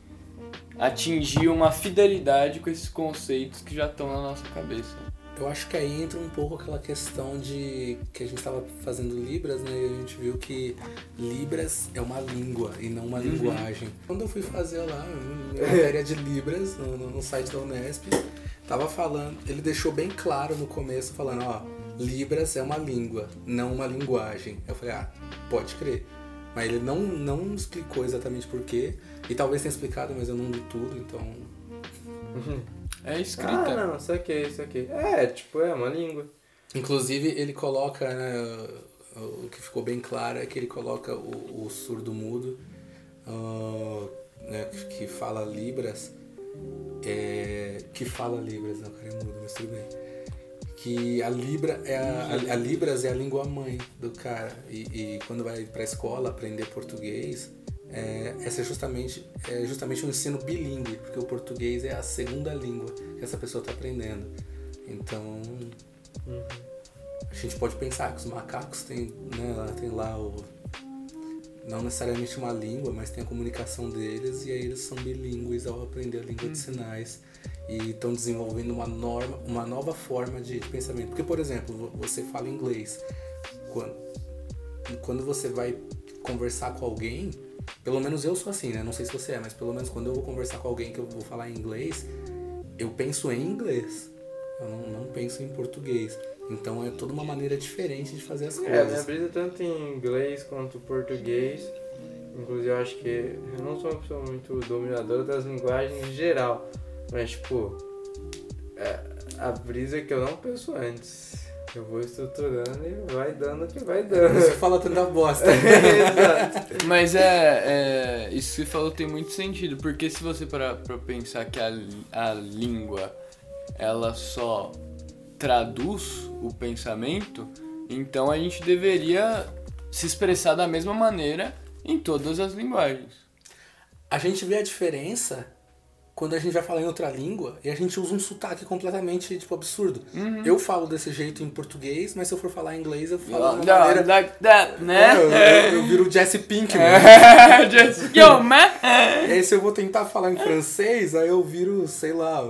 atingir uma fidelidade com esses conceitos que já estão na nossa cabeça.
Eu acho que aí entra um pouco aquela questão de que a gente estava fazendo Libras, né? E a gente viu que Libras é uma língua e não uma linguagem. Quando eu fui fazer lá minha matéria de Libras no, no- no site da Unesp, tava falando, ele deixou bem claro no começo, falando, ó, Libras é uma língua, não uma linguagem. Eu falei, ah, pode crer. Mas ele não, não explicou exatamente por quê. E talvez tenha explicado, mas eu não li tudo, então.
É escrita.
Ah, não, isso aqui, isso aqui. É, tipo, é uma língua.
Inclusive, ele coloca, né, o que ficou bem claro é que ele coloca o, o surdo mudo, ah, né, que- fala Libras, é, que fala Libras, não, o cara é mudo, mas tudo bem. Que a Libra é a, a- a Libras é a língua mãe do cara. E, e quando vai pra escola aprender português, é, essa é justamente, é justamente um ensino bilíngue, porque o português é a segunda língua que essa pessoa está aprendendo. Então, a gente pode pensar que os macacos têm, né, tem lá o. Não necessariamente uma língua, mas tem a comunicação deles e aí eles são bilíngues ao aprender a língua de sinais e estão desenvolvendo uma norma, uma nova forma de, pensamento. Porque, por exemplo, vo- você fala inglês. Quando, quando você vai conversar com alguém, pelo menos eu sou assim, né? Não sei se você é, mas pelo menos quando eu vou conversar com alguém que eu vou falar inglês, eu penso em inglês. Eu não, não penso em português. Então é toda uma maneira diferente de fazer as
É, minha
coisas.
brisa tanto em inglês quanto português. Inclusive, eu acho que eu não sou uma pessoa muito dominadora das linguagens em geral. Mas, tipo, é, a brisa é que eu não penso antes. Eu vou estruturando e vai dando o que vai dando.
Você fala tanta bosta.
Exato.
Mas é, é. Isso que você falou tem muito sentido, porque se você parar pra pensar que a, a língua ela só traduz o pensamento, então a gente deveria se expressar da mesma maneira em todas as linguagens.
A gente vê a diferença quando a gente vai falar em outra língua e a gente usa um sotaque completamente, tipo, absurdo.
Uhum.
Eu falo desse jeito em português, mas se eu for falar em inglês, eu falo de uma maneira...
like that, né?
É, eu, eu, eu viro Jesse Pinkman.
Just yo, man!
E aí se eu vou tentar falar em francês, aí eu viro, sei lá.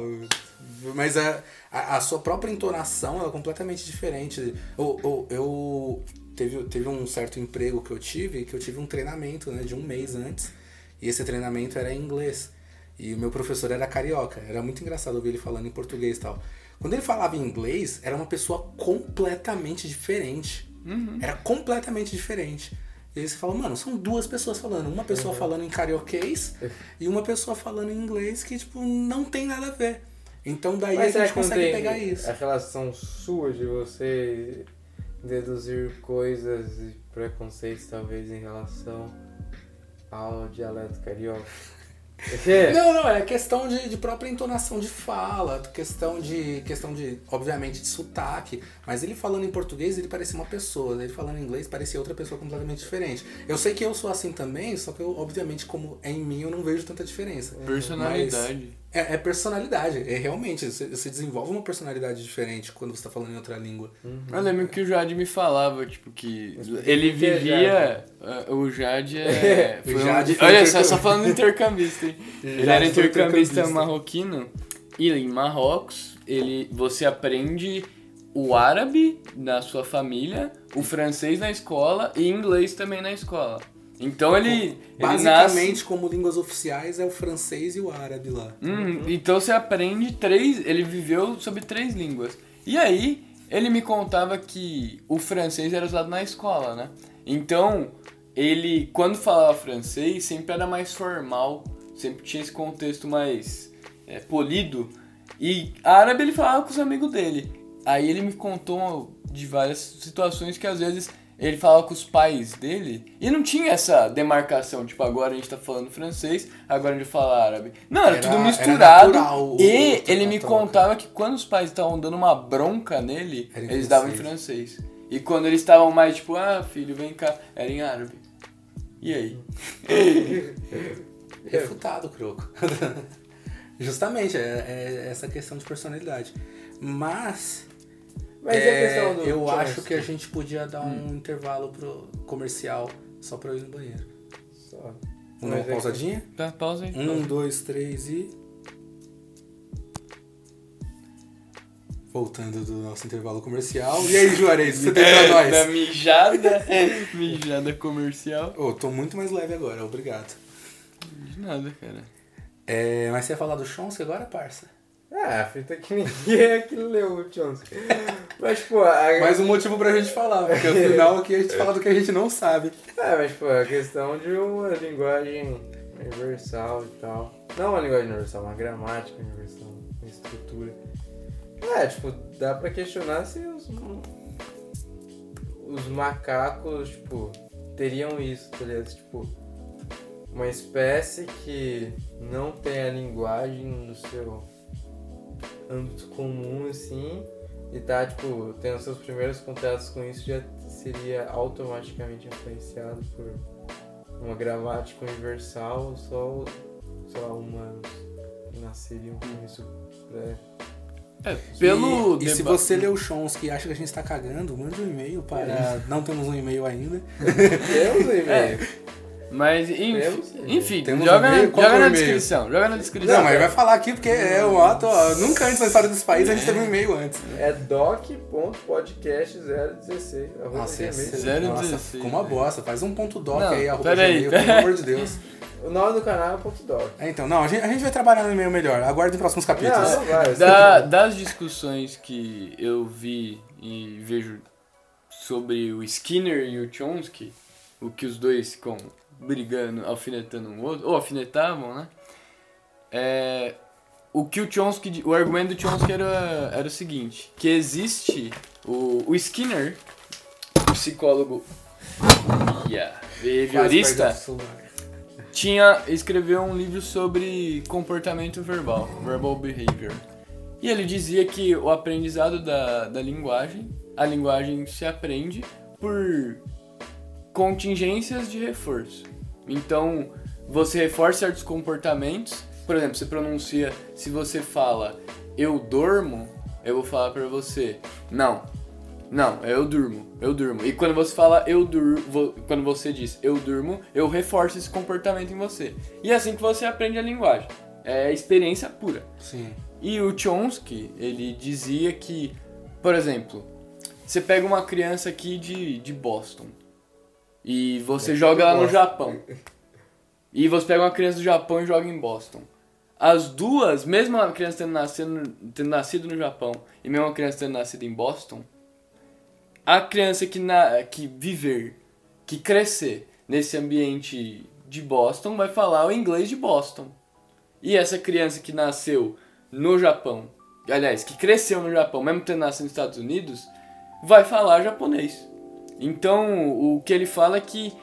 Mas a, a, a sua própria entonação é completamente diferente. Eu, eu, eu- teve, teve um certo emprego que eu tive, que eu tive um treinamento né, de um mês antes. E esse treinamento era em inglês. E o meu professor era carioca. Era muito engraçado ouvir ele falando em português e tal. Quando ele falava em inglês, era uma pessoa completamente diferente. Era completamente diferente. E aí você fala, mano, são duas pessoas falando. Uma pessoa falando em carioquês e uma pessoa falando em inglês que, tipo, não tem nada a ver. Então daí
Mas
a gente consegue pegar isso.
a relação sua de você deduzir coisas e preconceitos talvez em relação ao dialeto carioca? Porque
Não, não, é questão de, de própria entonação de fala, questão de, questão de, obviamente, de sotaque. Mas ele falando em português, ele parecia uma pessoa, ele falando em inglês, parecia outra pessoa completamente diferente. Eu sei que eu sou assim também, só que eu, obviamente, como é em mim, eu não vejo tanta diferença.
Personalidade.
É, é personalidade, é realmente, você, você desenvolve uma personalidade diferente quando você tá falando em outra língua.
Eu lembro que o Jade me falava, tipo, que ele
é
vivia. O Jade é.
O
foi um
Jade
de-
foi
Olha, só, só falando intercambista, hein? Ele era intercambista
intercambista.
marroquino e em Marrocos ele, você aprende o árabe na sua família, o francês na escola e inglês também na escola. Então ele, ele nasce
Basicamente, como línguas oficiais, é o francês e o árabe lá.
Hum, então você aprende três. Ele viveu sobre três línguas. E aí, ele me contava que o francês era usado na escola, né? Então, ele, quando falava francês, sempre era mais formal, sempre tinha esse contexto mais é, polido. E árabe ele falava com os amigos dele. Aí ele me contou de várias situações que às vezes ele falava com os pais dele e não tinha essa demarcação, tipo, agora a gente tá falando francês, agora a gente fala árabe. Não, era,
Era-
tudo
era
misturado.
natural o-
e ele me
troca.
contava que quando os pais estavam dando uma bronca nele,
Era
eles davam em
francês.
francês. E quando eles estavam mais tipo, ah, filho, vem cá, era em árabe. E aí?
Refutado, Croco. Justamente, é, é essa questão de personalidade. Mas,
Mas e a
é,
questão do
eu acho que a gente podia dar
Hum.
um intervalo pro comercial só pra eu ir no banheiro.
Só.
Vamos dar
Mas
uma
é que-
pausadinha?
Tá, pausa aí.
Um, dois, três e. Voltando do nosso intervalo comercial. E aí, Juarez, você tem pra nós?
Da mijada, mijada comercial.
Ô, tô muito mais leve agora, obrigado.
De nada, cara.
É, mas você ia falar do Chomsky agora, parça?
Ah, a fita que ninguém aqui leu o Chomsky. Mas, pô, a...
Mais um motivo pra gente falar, porque afinal aqui a gente fala do que a gente não sabe.
É, mas, pô, a questão de uma linguagem universal e tal. Não uma linguagem universal, uma gramática universal, uma estrutura. É, tipo, dá pra questionar se os, os macacos, tipo, teriam isso, tá ligado? Tipo, uma espécie que não tem a linguagem no seu âmbito comum, assim, e tá, tipo, tendo seus primeiros contatos com isso, já seria automaticamente influenciado por uma gramática universal, só, só humanos nasceriam com isso pré
É, pelo.
e, e se você leu o Chomsky e acha que a gente tá cagando, mande um e-mail para. Não temos um e-mail ainda.
Temos um e-mail.
Mas, enfim,
Temos?
enfim
Temos
joga,
e-mail?
na, joga
é o
na
e-mail?
descrição. Joga na descrição.
Não, mas ele vai falar aqui porque é um ato. ó, nunca antes na história desse país a gente teve um e-mail antes.
É doc.podcast016. arroba
Nossa, ser-
Zero
nossa,
dezesseis,
ficou uma bosta. Faz um ponto doc
Não,
aí, arroba
peraí,
gmail, pelo
peraí.
amor de Deus.
O nome do canal é ponto .doc.
É, então, não, a gente, a gente vai trabalhar no e-mail melhor. Aguarde os próximos capítulos.
Não, vai.
Da- das discussões que eu vi e vejo sobre o Skinner e o Chomsky, o que os dois ficam brigando, alfinetando um outro, ou alfinetavam, né? É, o que o Chomsky, o argumento do Chomsky era, era o seguinte, que existe o, o Skinner, o psicólogo yeah, behaviorista, tinha escreveu um livro sobre comportamento verbal, verbal behavior. E ele dizia que o aprendizado da, da linguagem, a linguagem se aprende por contingências de reforço. Então, você reforça certos comportamentos, por exemplo, você pronuncia, se você fala eu dormo, eu vou falar pra você, não, não, eu durmo, eu durmo. E quando você fala eu durmo, quando você diz eu durmo, eu reforço esse comportamento em você. E é assim que você aprende a linguagem. É experiência pura.
Sim.
E o Chomsky, ele dizia que, por exemplo, você pega uma criança aqui de, de Boston e você joga ela no. Japão. E você pega uma criança do Japão e joga em Boston. As duas, mesmo a criança tendo nascido, tendo nascido no Japão e mesmo a criança tendo nascido em Boston, a criança que, na, que viver, que crescer nesse ambiente de Boston vai falar o inglês de Boston. E essa criança que nasceu no Japão, aliás, que cresceu no Japão, mesmo tendo nascido nos Estados Unidos, vai falar japonês. Então, o que ele fala é que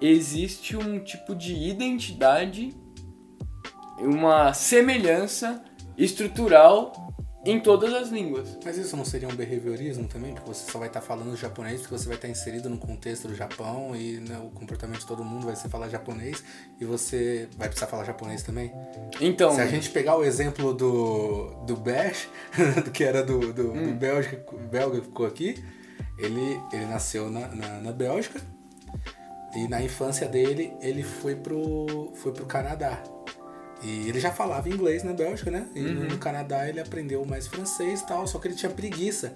existe um tipo de identidade, uma semelhança estrutural em todas as línguas.
Mas isso não seria um behaviorismo também? Porque você só vai estar falando japonês, porque você vai estar inserido no contexto do Japão e né, o comportamento de todo mundo vai ser falar japonês e você vai precisar falar japonês também?
Então,
Se a gente pegar o exemplo do, do Bash, que era do, do, do Bélgica, belga que ficou aqui, ele, ele nasceu na, na, na Bélgica e na infância dele ele foi pro, foi pro Canadá. E ele já falava inglês na Bélgica, né? E no- no Canadá ele aprendeu mais francês e tal, só que ele tinha preguiça.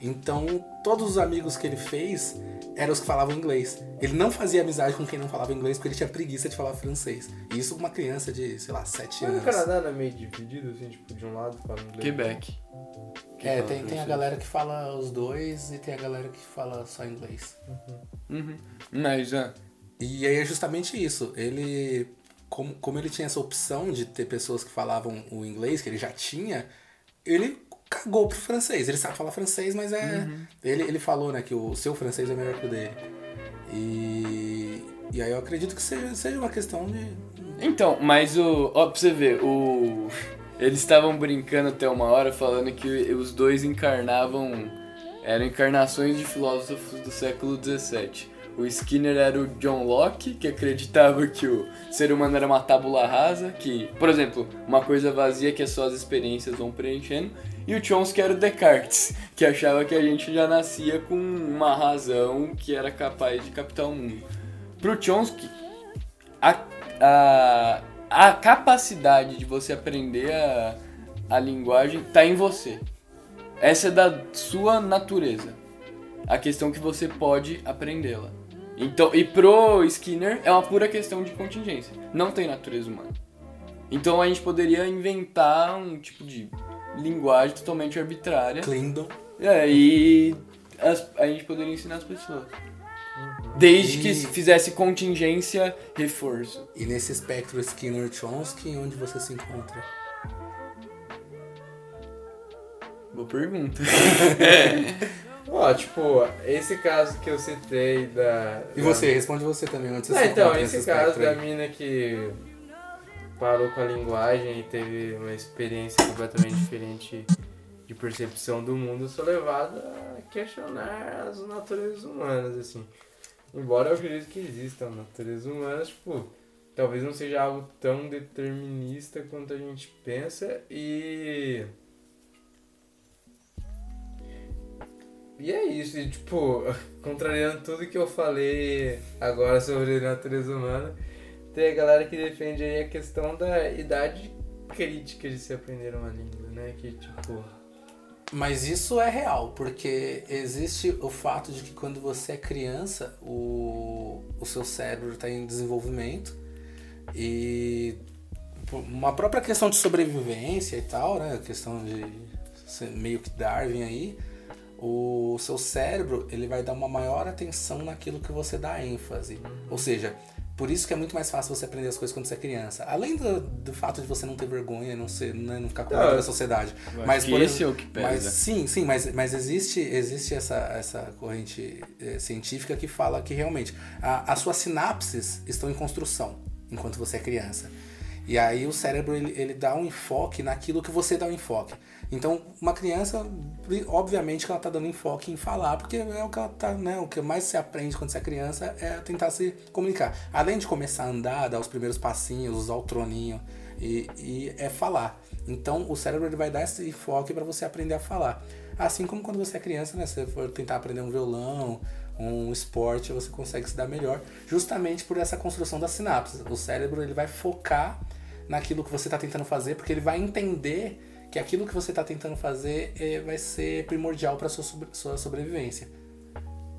Então, todos os amigos que ele fez eram os que falavam inglês. Ele não fazia amizade com quem não falava inglês porque ele tinha preguiça de falar francês. E isso uma criança de, sei lá, 7
Mas
anos.
no Canadá não é meio dividido, assim, tipo, de um lado fala inglês.
Quebec. Que
É,
fala
tem, tem a galera que fala os dois e tem a galera que fala só inglês.
Uhum. Mas, ah,
E aí é justamente isso. Ele, como, como ele tinha essa opção de ter pessoas que falavam o inglês, que ele já tinha, ele cagou pro francês. Ele sabe falar francês, mas é. Ele, ele falou, né, que o seu francês é melhor que o dele. E. E aí eu acredito que seja, seja uma questão de.
Então, mas o. Ó, pra você ver, o. Eles estavam brincando até uma hora falando que os dois encarnavam. Eram encarnações de filósofos do século XVII. O Skinner era o John Locke, que acreditava que o ser humano era uma tábula rasa, que, por exemplo, uma coisa vazia que é só as experiências vão preenchendo. E o Chomsky era o Descartes, que achava que a gente já nascia com uma razão que era capaz de captar o mundo. Pro Chomsky, a, a, a capacidade de você aprender a, a linguagem tá em você. essa é da sua natureza. A questão que você pode aprendê-la. Então, e pro Skinner é uma pura questão de contingência. Não tem natureza humana. Então a gente poderia inventar um tipo de linguagem totalmente arbitrária.
Klingon.
É, e as- a gente poderia ensinar as pessoas. Desde que
E-
fizesse contingência, reforço.
E nesse espectro Skinner-Chomsky, onde você se encontra?
Boa pergunta.
Ó, tipo, esse caso que eu citei da.
E
da-
você? Responde você também, onde você
Ah,
se
então, esse caso da
aí?
mina que parou com a linguagem e teve uma experiência completamente diferente de percepção do mundo, eu sou levado a questionar as naturezas humanas, assim. Embora eu acredite que existam naturezas humanas, tipo, talvez não seja algo tão determinista quanto a gente pensa e. E é isso, e, tipo, contrariando tudo que eu falei agora sobre natureza humana, tem a galera que defende aí a questão da idade crítica de se aprender uma língua, né? Que tipo.
Mas isso é real, porque existe o fato de que quando você é criança, o, o seu cérebro está em desenvolvimento e uma própria questão de sobrevivência e tal, né? A questão de meio que Darwin aí, o seu cérebro ele vai dar uma maior atenção naquilo que você dá ênfase. Ou seja, por isso que é muito mais fácil você aprender as coisas quando você é criança. Além do, do fato de você não ter vergonha, não ser, né, não ficar com medo
Não,
da sociedade. Mas
que
por
esse é o que pesa.
Mas, sim, sim, mas, mas existe, existe essa, essa corrente eh, científica que fala que realmente a, as suas sinapses estão em construção enquanto você é criança. E aí o cérebro ele, ele dá um enfoque naquilo que você dá um enfoque. Então, uma criança, obviamente que ela tá dando enfoque em falar, porque é o que ela tá, né? O que mais se aprende quando você é criança é tentar se comunicar. Além de começar a andar, dar os primeiros passinhos, usar o troninho e, e é falar. Então, o cérebro ele vai dar esse enfoque para você aprender a falar. Assim como quando você é criança, né? Você for tentar aprender um violão, um esporte, você consegue se dar melhor, justamente por essa construção das sinapses. O cérebro ele vai focar naquilo que você está tentando fazer, porque ele vai entender que aquilo que você está tentando fazer eh, vai ser primordial para sua, sobre- sua sobrevivência.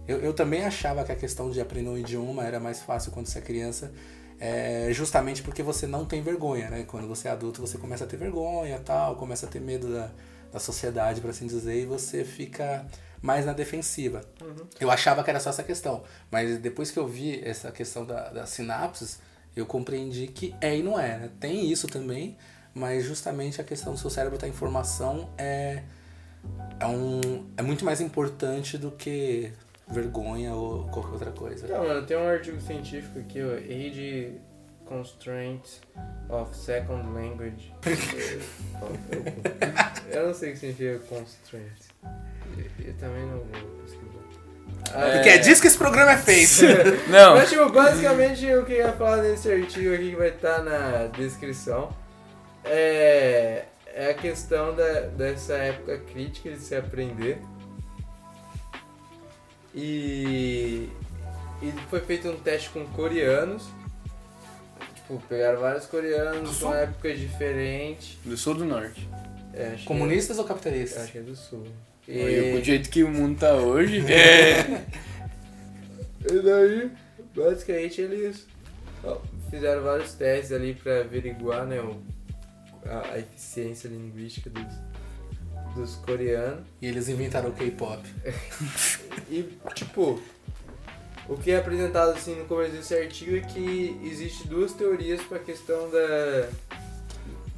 Eu, eu também achava que a questão de aprender um idioma era mais fácil quando você é criança, é, justamente porque você não tem vergonha, né? Quando você é adulto, você começa a ter vergonha tal, começa a ter medo da, da sociedade, por assim dizer, e você fica mais na defensiva. Eu achava que era só essa questão, mas depois que eu vi essa questão da, das sinapses, eu compreendi que é e não é, né? Tem isso também, mas justamente a questão do seu cérebro estar em formação é, é, um, é muito mais importante do que vergonha ou qualquer outra coisa.
Então, mano, tem um artigo científico aqui, ó, Age Constraints of Second Language. eu não sei o que significa constraints. Eu, eu também não vou pesquisar.
Porque é disso que esse programa é feito.
Não,
Mas, tipo, basicamente o que eu ia falar nesse artigo aqui que vai estar na descrição é, é a questão da, dessa época crítica de se aprender. E, e foi feito um teste com coreanos. Tipo, pegaram vários coreanos com épocas diferentes.
do sul do norte.
É, acho que-
Comunistas ou
Acho
capitalistas?
que é do sul.
E... O jeito que o mundo tá hoje. é.
E daí, basicamente, eles fizeram vários testes ali pra averiguar né, o- a, a eficiência linguística dos, dos coreanos.
E eles inventaram o K-pop.
E, tipo, o que é apresentado assim no começo desse artigo é que existe duas teorias para a questão da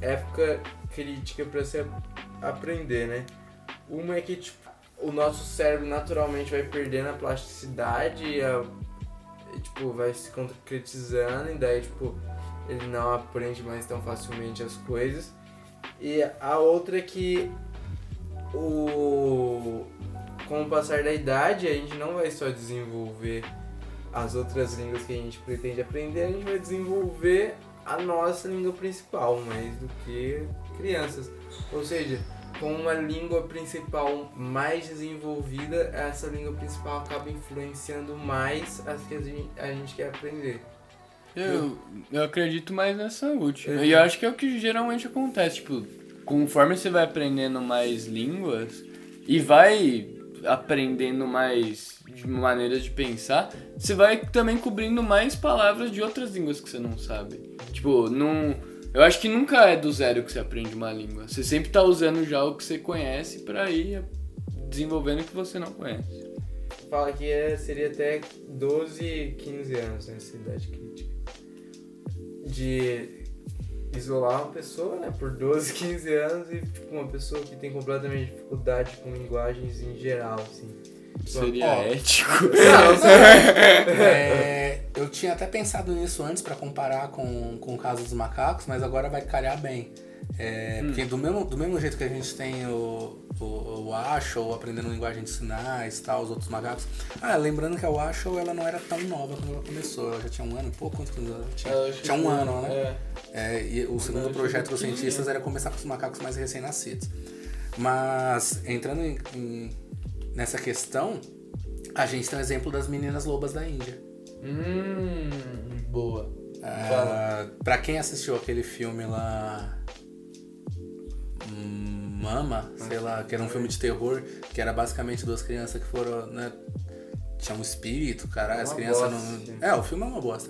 época crítica para se aprender, né? Uma é que, tipo, o nosso cérebro naturalmente vai perdendo a plasticidade e, a- e, tipo, vai se concretizando e daí, tipo, ele não aprende mais tão facilmente as coisas. E a outra é que o com o passar da idade, a gente não vai só desenvolver as outras línguas que a gente pretende aprender, a gente vai desenvolver a nossa língua principal, mais do que crianças. Ou seja, com uma língua principal mais desenvolvida, essa língua principal acaba influenciando mais as que a gente, a gente quer aprender.
Eu, eu acredito mais nessa última.
É.
E eu acho que é o que geralmente acontece. Tipo, conforme você vai aprendendo mais línguas, e vai aprendendo mais de maneiras de pensar, você vai também cobrindo mais palavras de outras línguas que você não sabe. Tipo, não. Eu acho que nunca é do zero que você aprende uma língua. Você sempre tá usando já o que você conhece pra ir desenvolvendo o que você não conhece.
Fala que é, seria até 12, 15 anos nessa idade crítica. De isolar uma pessoa, né, por 12, 15 anos e tipo, uma pessoa que tem completamente dificuldade com linguagens em geral, assim.
Seria
Ó,
ético.
É, eu tinha até pensado nisso antes pra comparar com, com o caso dos macacos, mas agora vai calhar bem. É, Porque do mesmo, do mesmo jeito que a gente tem o, o, o Ashel aprendendo linguagem de sinais tal, os outros macacos. Ah, lembrando que a Ashel ela não era tão nova quando ela começou, ela já tinha um ano e pouco, quantos anos ela tinha?
Eu acho
Tinha um
que-
ano, né?
É.
É, e o segundo projeto
que
dos cientistas era começar com os macacos mais recém-nascidos. Mas, entrando em- em- nessa questão, a gente tem o exemplo das meninas lobas da Índia.
Hum, boa.
Ah, pra quem assistiu aquele filme lá. Hum, Mama, sei lá, que era um filme de terror, que era basicamente duas crianças que foram, né? Tinha um espírito, cara, as
Uma
crianças
bosta.
não. É, o filme é uma bosta.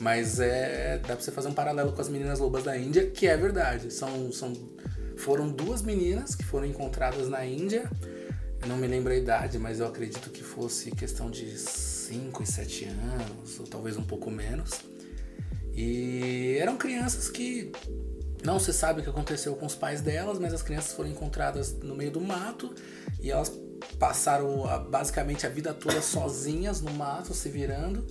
Mas é. Dá pra você fazer um paralelo com as meninas lobas da Índia, que é verdade. São. são foram duas meninas que foram encontradas na Índia. Eu não me lembro a idade, mas eu acredito que fosse questão de 5 e 7 anos, ou talvez um pouco menos. E eram crianças que não se sabe o que aconteceu com os pais delas, mas as crianças foram encontradas no meio do mato e elas passaram basicamente a vida toda sozinhas no mato, se virando.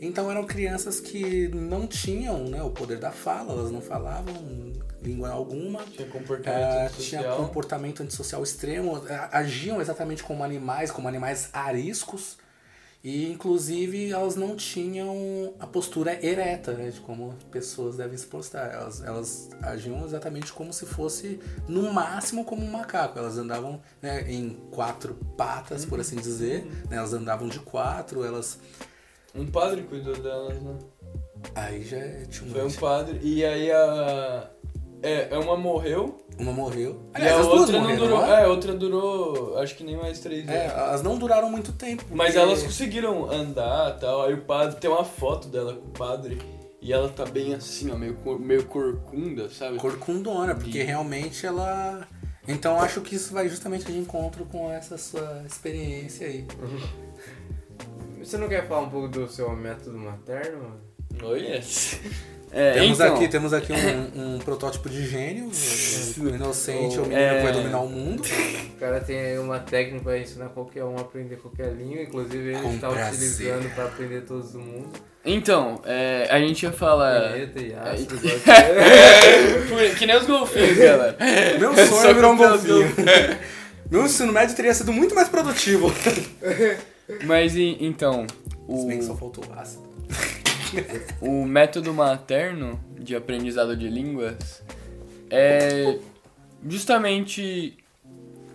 Então eram crianças que não tinham né, o poder da fala, elas não falavam língua alguma,
Tinha comportamento
ah, tinha comportamento antissocial extremo, agiam exatamente como animais, como animais ariscos, e inclusive elas não tinham a postura ereta, né, de como pessoas devem se postar. Elas, elas agiam exatamente como se fosse, no máximo, como um macaco. Elas andavam né, em quatro patas, por assim dizer, né, elas andavam de quatro, elas.
Um padre cuidou delas, né?
Aí já é too
Foi um padre. E aí a. É, é uma morreu.
Uma morreu.
e a
as duas
outra não
morreram,
durou.
não é?
É, a outra durou. Acho que nem mais três
É,
anos.
elas não duraram muito tempo.
Mas
porque-
elas conseguiram andar e tal. Aí o padre. Tem uma foto dela com o padre. E ela tá bem assim, ó, meio, meio corcunda, sabe?
corcundona, porque
E-
realmente ela. Então acho que isso vai justamente de encontro com essa sua experiência aí.
Você não quer falar um pouco do seu método materno? mano?
Oh, yes. É,
temos,
então,
aqui, temos aqui um, um protótipo de gênio, o inocente, o menino
É.
que vai dominar o mundo.
O cara tem aí uma técnica pra ensinar qualquer um a aprender qualquer língua, inclusive ele
Com
está
prazer.
utilizando pra aprender todos do mundo.
Então, é, a gente ia falar.
Planeta e astro,
É.
igual que-
nem os golfinhos, galera.
Meu
Só
sonho é virar um golfinho. Meu ensino médio teria sido muito mais produtivo.
Mas então,
Se bem que só
o,
faltou ácido.
o método materno de aprendizado de línguas é justamente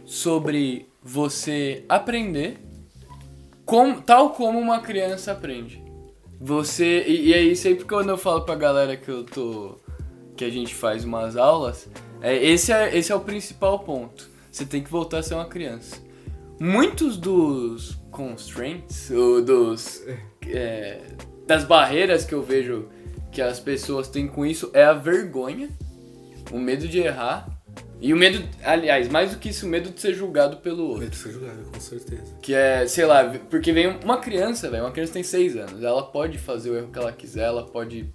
sobre você aprender como, tal como uma criança aprende. Você. E, e aí sempre quando eu falo pra galera que eu tô. que a gente faz umas aulas, é, esse, é, esse é o principal ponto. Você tem que voltar a ser uma criança. Muitos dos constraints, ou dos. é, das barreiras que eu vejo que as pessoas têm com isso é a vergonha, o medo de errar. E o medo, aliás, mais do que isso, o medo de ser julgado pelo outro.
Medo de ser julgado, com certeza.
Que é, sei lá, porque vem uma criança, velho, uma criança tem 6 anos, ela pode fazer o erro que ela quiser, ela pode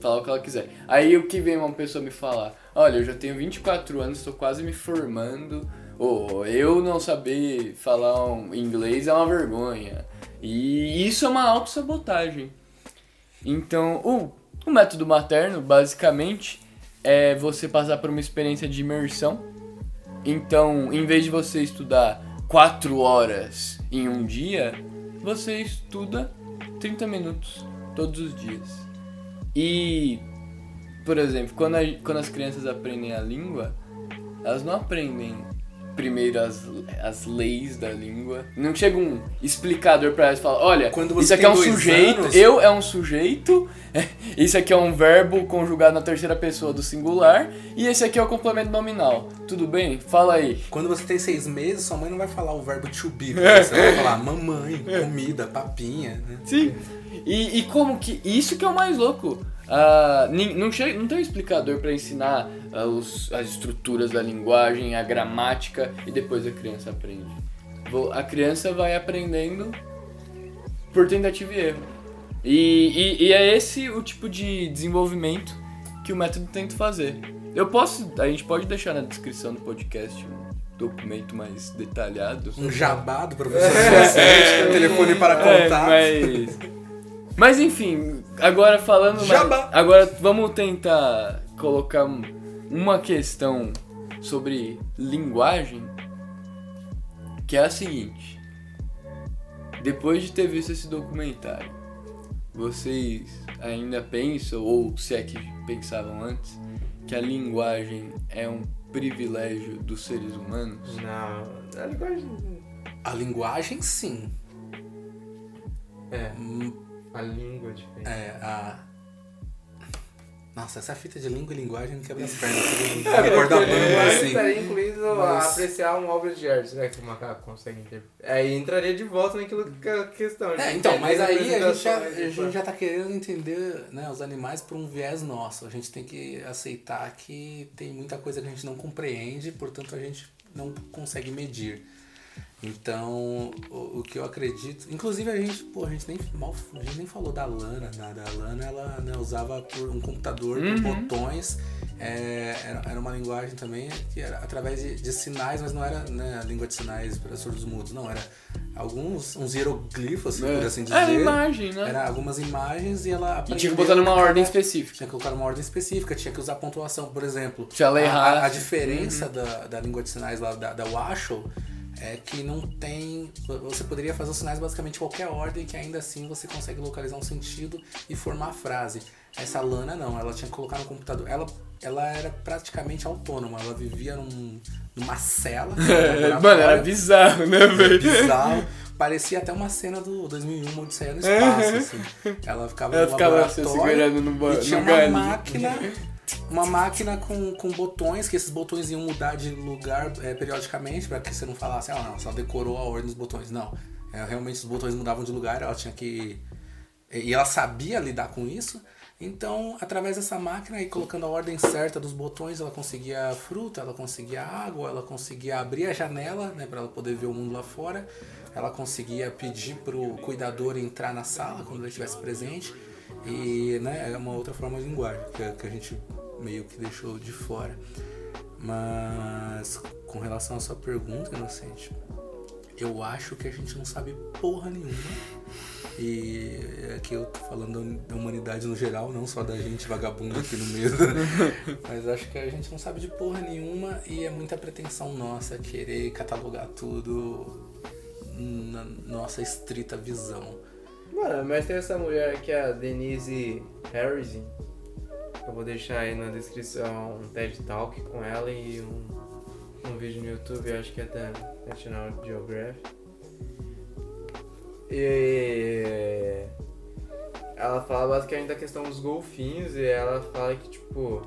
falar o que ela quiser. Aí o que vem uma pessoa me falar, olha, eu já tenho 24 anos, estou quase me formando, ou eu não saber falar um inglês é uma vergonha. E isso é uma autossabotagem. Então, o, o método materno, basicamente, é você passar por uma experiência de imersão. Então, em vez de você estudar 4 horas em um dia, você estuda 30 minutos todos os dias. E, por exemplo, quando, a- quando as crianças aprendem a língua, elas não aprendem primeiro as, as leis da língua. Não chega um explicador pra elas e fala, olha,
Quando você
isso aqui é
tem
um sujeito,
anos-
eu é um sujeito, isso aqui é um verbo conjugado na terceira pessoa do singular, e esse aqui é o complemento nominal. Tudo bem? Fala aí.
Quando você tem seis meses, sua mãe não vai falar o verbo to be. Você vai falar mamãe, comida, papinha, né?
Sim. E, e como que. Isso que é o mais louco. Ah, não, chega, não tem um explicador pra ensinar ah, os- as estruturas da linguagem, a gramática e depois a criança aprende. A criança vai aprendendo por tentativa e erro. E, e, e é esse o tipo de desenvolvimento que o método tenta fazer. Eu posso. A gente pode deixar na descrição do podcast um documento mais detalhado.
Um jabá do professor Vicente, telefone para
É,
contato.
mas. Mas enfim, agora falando mais.
Jabá.
Agora vamos tentar colocar um- uma questão sobre linguagem. Que é a seguinte. Depois de ter visto esse documentário, vocês ainda pensam, ou se é que pensavam antes, que a linguagem é um privilégio dos seres humanos?
Não, a linguagem.
A linguagem, sim.
É,
Hum,
a língua é diferente.
É, a... Nossa, essa fita de língua e linguagem quebra as pernas.
É, porque
bamba,
linguagem
assim.
estaria incluído a
Mas-
apreciar uma obra de arte. Será que o macaco consegue interpretar? Aí entraria de volta naquilo que é a questão.
É,
de
então, mas
entender
aí a gente, já, a
apresentações,
gente já tá querendo entender né, os animais por um viés nosso. A gente tem que aceitar que tem muita coisa que a gente não compreende, portanto a gente não consegue medir. Então, o, o que eu acredito. Inclusive a gente, pô, a gente nem, mal, a gente nem falou da Lana, nada. A Lana ela né, usava um computador com
Uhum.
botões. é, era, era uma linguagem também que era através de, de sinais, mas não era né, a língua de sinais para surdos mudos, não. Era alguns uns hieroglifos, assim, por assim dizer.
Era imagem, né?
Era algumas imagens e ela
E tinha que botar numa ordem específica.
Tinha que colocar numa ordem específica, tinha que usar pontuação, por exemplo.
Se ela errasse.
A, a diferença da, da língua de sinais lá da, da Washoe é que não tem. Você poderia fazer os sinais basicamente qualquer ordem, que ainda assim você consegue localizar um sentido e formar a frase. Essa Lana não, ela tinha que colocar no computador. Ela, ela era praticamente autônoma, ela vivia num, numa cela. num
Mano, era bizarro, né, velho?
bizarro. Parecia até uma cena do 2001, Odisseia no Espaço, assim. Ela ficava
Ela
no
ficava se
laboratório
segurando no,
e tinha
no
uma
galho.
máquina, uma máquina com, com botões, que esses botões iam mudar de lugar é, periodicamente, pra que você não falasse, ah, não, só decorou a ordem dos botões. Não, é, realmente os botões mudavam de lugar, ela tinha que... E ela sabia lidar com isso, então, através dessa máquina e colocando a ordem certa dos botões, ela conseguia fruta, ela conseguia água, ela conseguia abrir a janela, né, para ela poder ver o mundo lá fora. Ela conseguia pedir pro cuidador entrar na sala quando ele estivesse presente. E, né, é uma outra forma de linguagem que, a- que a gente meio que deixou de fora. Mas, com relação à sua pergunta, Inocente, eu acho que a gente não sabe porra nenhuma. E aqui eu tô falando da humanidade no geral, não só da gente vagabundo aqui no meio. Mas acho que a gente não sabe de porra nenhuma e é muita pretensão nossa querer catalogar tudo na nossa estrita visão.
Mano, mas tem essa mulher aqui, a Denise Harrison. Eu vou deixar aí na descrição um TED Talk com ela e um, um vídeo no YouTube, acho que é da National Geographic. E ela fala basicamente da questão dos golfinhos e ela fala que, tipo,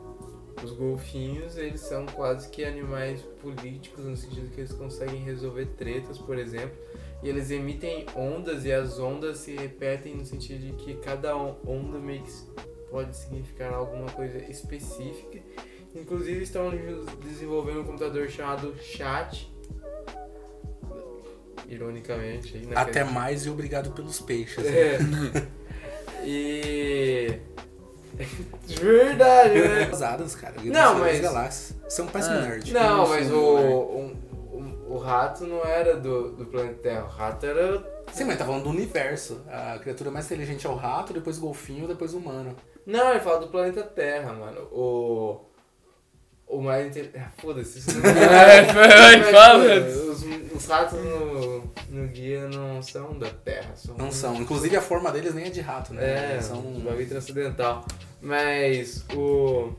os golfinhos eles são quase que animais políticos no sentido que eles conseguem resolver tretas, por exemplo. E eles emitem ondas e as ondas se repetem no sentido de que cada on- onda meio que pode significar alguma coisa específica. Inclusive estão desenvolvendo um computador chamado Chat. Ironicamente. Aí, naquele-
Até mais e obrigado pelos peixes.
É. E. De verdade, né?
As Adams, cara.
Não, mas-
Galáxias. Você é um péssimo
Ah,
nerd.
Não, mas
né?
o, o, o, rato não era do, do planeta Terra. O rato era.
Sim, mas tá falando do universo. A criatura mais inteligente é o rato, depois o golfinho, depois o humano.
Não, ele fala do planeta Terra, mano. O. O mais inteligente. Ah, foda-se. Isso não
É, fala.
pô, Os, os ratos no, no guia não são da Terra. São
Não são. Inclusive a forma deles nem é de rato, né?
É,
Eles
são
são
um bagulho transcendental. Mas o.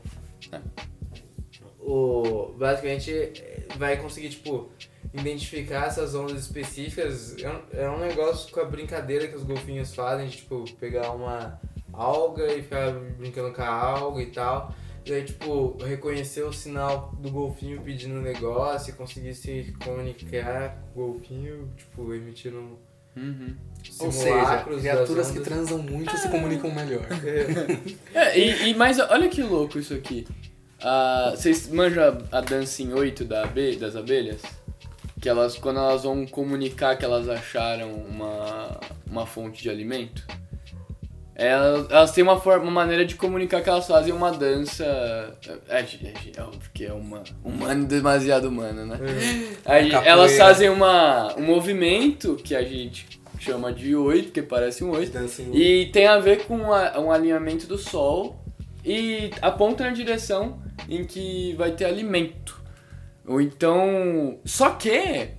O. Basicamente, vai conseguir, tipo, identificar essas ondas específicas. É um, é um negócio com a brincadeira que os golfinhos fazem, de, tipo, pegar uma alga e ficar brincando com a alga e tal. E aí, tipo, reconhecer o sinal do golfinho pedindo um negócio e conseguir se comunicar com o golfinho, tipo, emitindo
Uhum.
Ou seja, criaturas que transam muito se comunicam melhor.
É, e, e mas olha que louco isso aqui. Ah, Vocês manjam a, a dança em oito da abe- das abelhas? Que elas, quando elas vão comunicar que elas acharam uma, uma fonte de alimento, elas, elas têm uma, forma, uma maneira de comunicar que elas fazem uma dança. É, é, é óbvio que é uma humana demasiado humana, né? Aí,
Capoeira.
elas fazem uma, um movimento que a gente chama de oito, que parece um oito. E tem a ver com a- um alinhamento do sol e aponta na direção em que vai ter alimento. Ou então. Só que.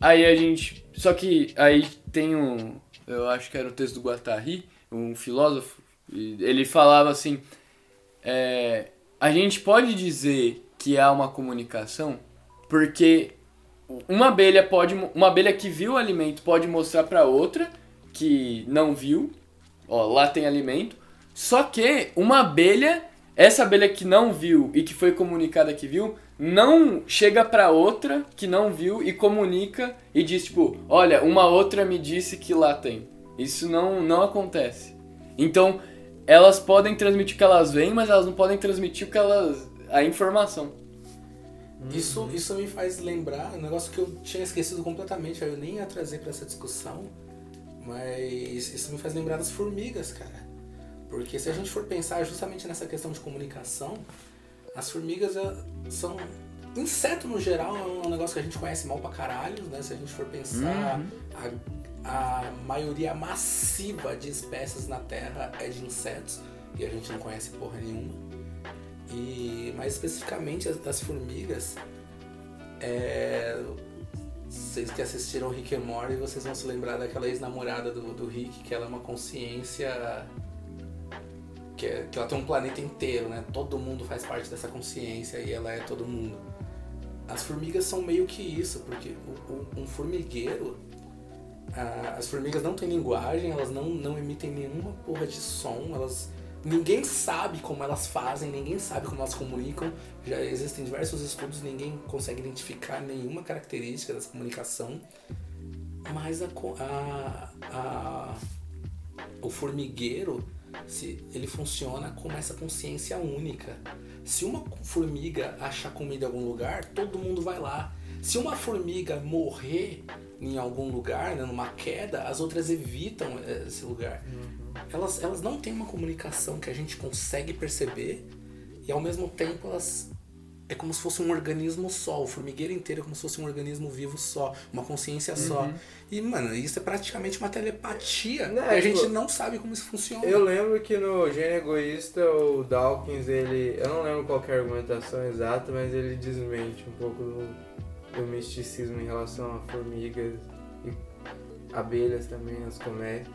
Aí a gente. Só que aí tem um. Eu acho que era o texto do Guattari, um filósofo. Ele falava assim. é, a gente pode dizer que há uma comunicação porque uma abelha pode uma abelha que viu o alimento pode mostrar para outra que não viu ó lá tem alimento só que uma abelha essa abelha que não viu e que foi comunicada que viu não chega para outra que não viu e comunica e diz tipo olha uma outra me disse que lá tem. Isso não não acontece. Então elas podem transmitir o que elas veem mas elas não podem transmitir o que elas a informação.
Isso, isso me faz lembrar um negócio que eu tinha esquecido completamente, eu nem ia trazer pra essa discussão, mas isso me faz lembrar das formigas, cara. Porque se a gente for pensar justamente nessa questão de comunicação, as formigas eh, são. Inseto no geral é um negócio que a gente conhece mal pra caralho, né? Se a gente for pensar, a, a maioria massiva de espécies na Terra é de insetos e a gente não conhece porra nenhuma. E mais especificamente as das formigas, é, vocês que assistiram Rick and Morty, vocês vão se lembrar daquela ex-namorada do, do Rick, que ela é uma consciência que, é- que ela tem um planeta inteiro, né? Todo mundo faz parte dessa consciência e ela é todo mundo. As formigas são meio que isso, porque o- o- um formigueiro, as formigas não têm linguagem, elas não, não emitem nenhuma porra de som, elas Ninguém sabe como elas fazem, ninguém sabe como elas comunicam. Já existem diversos estudos, ninguém consegue identificar nenhuma característica dessa comunicação. Mas a, a, a- o formigueiro, se ele funciona com essa consciência única. Se uma formiga achar comida em algum lugar, todo mundo vai lá. Se uma formiga morrer em algum lugar, né, numa queda, as outras evitam esse lugar. Elas, elas não têm uma comunicação que a gente consegue perceber e ao mesmo tempo elas é como se fosse um organismo só, o formigueiro inteiro é como se fosse um organismo vivo só, uma consciência só. E, mano, isso é praticamente uma telepatia.
Não,
e a
tipo,
gente não sabe como isso funciona.
Eu lembro que no Gênio Egoísta, o Dawkins, ele. Eu não lembro qual é a argumentação exata, mas ele desmente um pouco do, do misticismo em relação a formigas e abelhas também, as colmeias.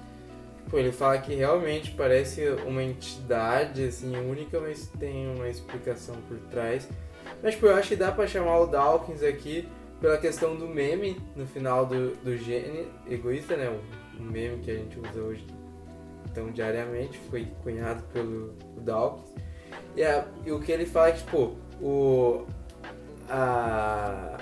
Pô, ele fala que realmente parece uma entidade, assim, única, mas tem uma explicação por trás. Mas, tipo, eu acho que dá pra chamar o Dawkins aqui pela questão do meme no final do, do Gênio Egoísta, né? O, meme que a gente usa hoje então diariamente, foi cunhado pelo Dawkins. E, a- e o que ele fala é que, tipo, o, a,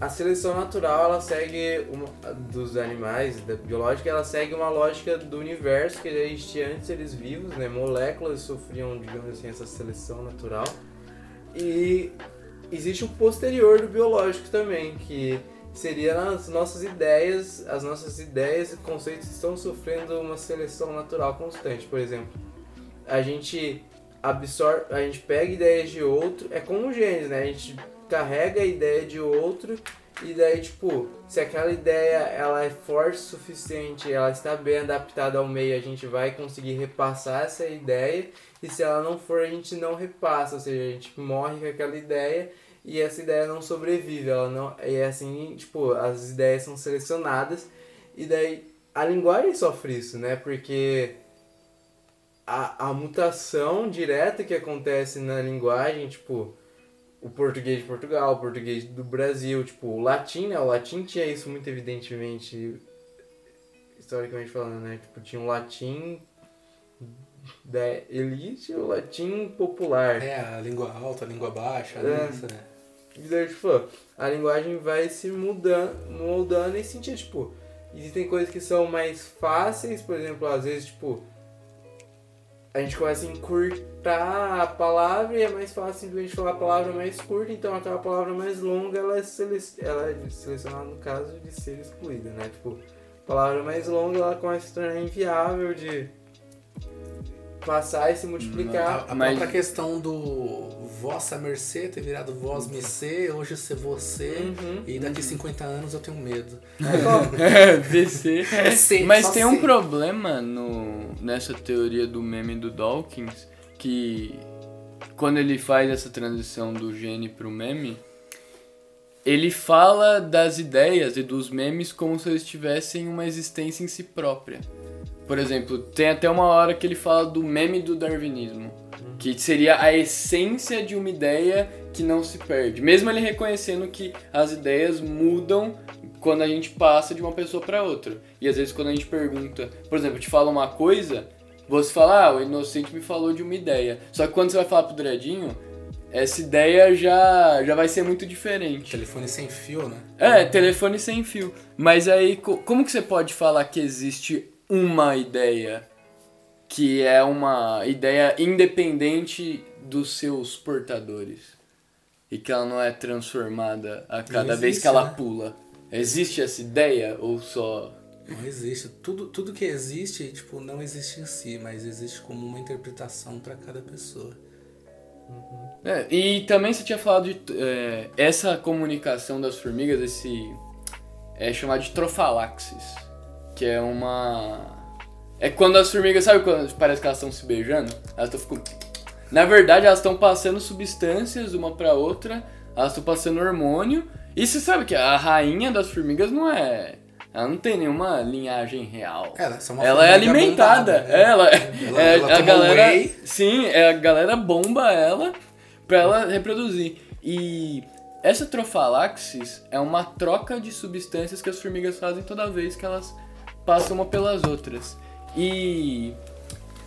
a seleção natural, ela segue, uma, dos animais, da biológica, ela segue uma lógica do universo que existia antes deles vivos, né? Moléculas sofriam, digamos assim, essa seleção natural. E existe um posterior do biológico também, que seria as nossas ideias, as nossas ideias e conceitos estão sofrendo uma seleção natural constante. Por exemplo, a gente absorve, a gente pega ideias de outro, é como genes, né? A gente carrega a ideia de outro e daí, tipo, se aquela ideia ela é forte o suficiente, ela está bem adaptada ao meio, a gente vai conseguir repassar essa ideia e se ela não for, a gente não repassa, ou seja, a gente morre com aquela ideia e essa ideia não sobrevive, ela não, e é assim, tipo, as ideias são selecionadas e daí a linguagem sofre isso, né? Porque a, a mutação direta que acontece na linguagem, tipo, o português de Portugal, o português do Brasil, tipo, o latim, né? O latim tinha isso muito evidentemente, historicamente falando, né? Tipo, tinha o latim da elite o latim popular.
É, a língua alta, a língua baixa,
É.
né? Isso, né?
E daí, tipo, a linguagem vai se mudando, moldando nesse sentido, tipo, existem coisas que são mais fáceis, por exemplo, às vezes, tipo, a gente começa a encurtar a palavra e é mais fácil simplesmente falar a palavra mais curta, então aquela palavra mais longa ela é, sele ela é selecionada no caso de ser excluída, né? Tipo, a palavra mais longa ela começa a se tornar inviável de passar e se multiplicar.
A, a
Mas-
própria questão do vossa mercê ter virado vós me ser, hoje ser você,
Uhum.
e daqui 50 anos eu tenho medo.
É, VC.
Sim,
Mas tem um problema no, nessa teoria do meme do Dawkins, que quando ele faz essa transição do gene pro meme, ele fala das ideias e dos memes como se eles tivessem uma existência em si própria. Por exemplo, tem até uma hora que ele fala do meme do darwinismo, que seria a essência de uma ideia que não se perde. Mesmo ele reconhecendo que as ideias mudam quando a gente passa de uma pessoa para outra. E às vezes quando a gente pergunta, por exemplo, te fala uma coisa, você fala, ah, o inocente me falou de uma ideia. Só que quando você vai falar pro Dredinho, essa ideia já, já vai ser muito diferente.
Telefone sem fio, né?
É, telefone sem fio. Mas aí, co- como que você pode falar que existe uma ideia que é uma ideia independente dos seus portadores? E que ela não é transformada a cada vez
existe,
que ela
né?
pula? Existe essa ideia ou só...
Não existe. Tudo, tudo que existe, tipo, não existe em si, mas existe como uma interpretação para cada pessoa.
É, e também você tinha falado de é, essa comunicação das formigas, esse é chamado de trofalaxis, que é uma é quando as formigas, sabe quando parece que elas estão se beijando? Elas estão ficando Na verdade, elas estão passando substâncias uma pra outra, elas estão passando hormônio. E você sabe que a rainha das formigas não é ela não tem nenhuma linhagem real.
Ela, só uma
Ela é alimentada.
né?
Ela,
Ela-
é,
ela
a galera.
whey.
Sim, é, a galera bomba ela pra ela reproduzir. E essa trofalaxis é uma troca de substâncias que as formigas fazem toda vez que elas passam uma pelas outras. E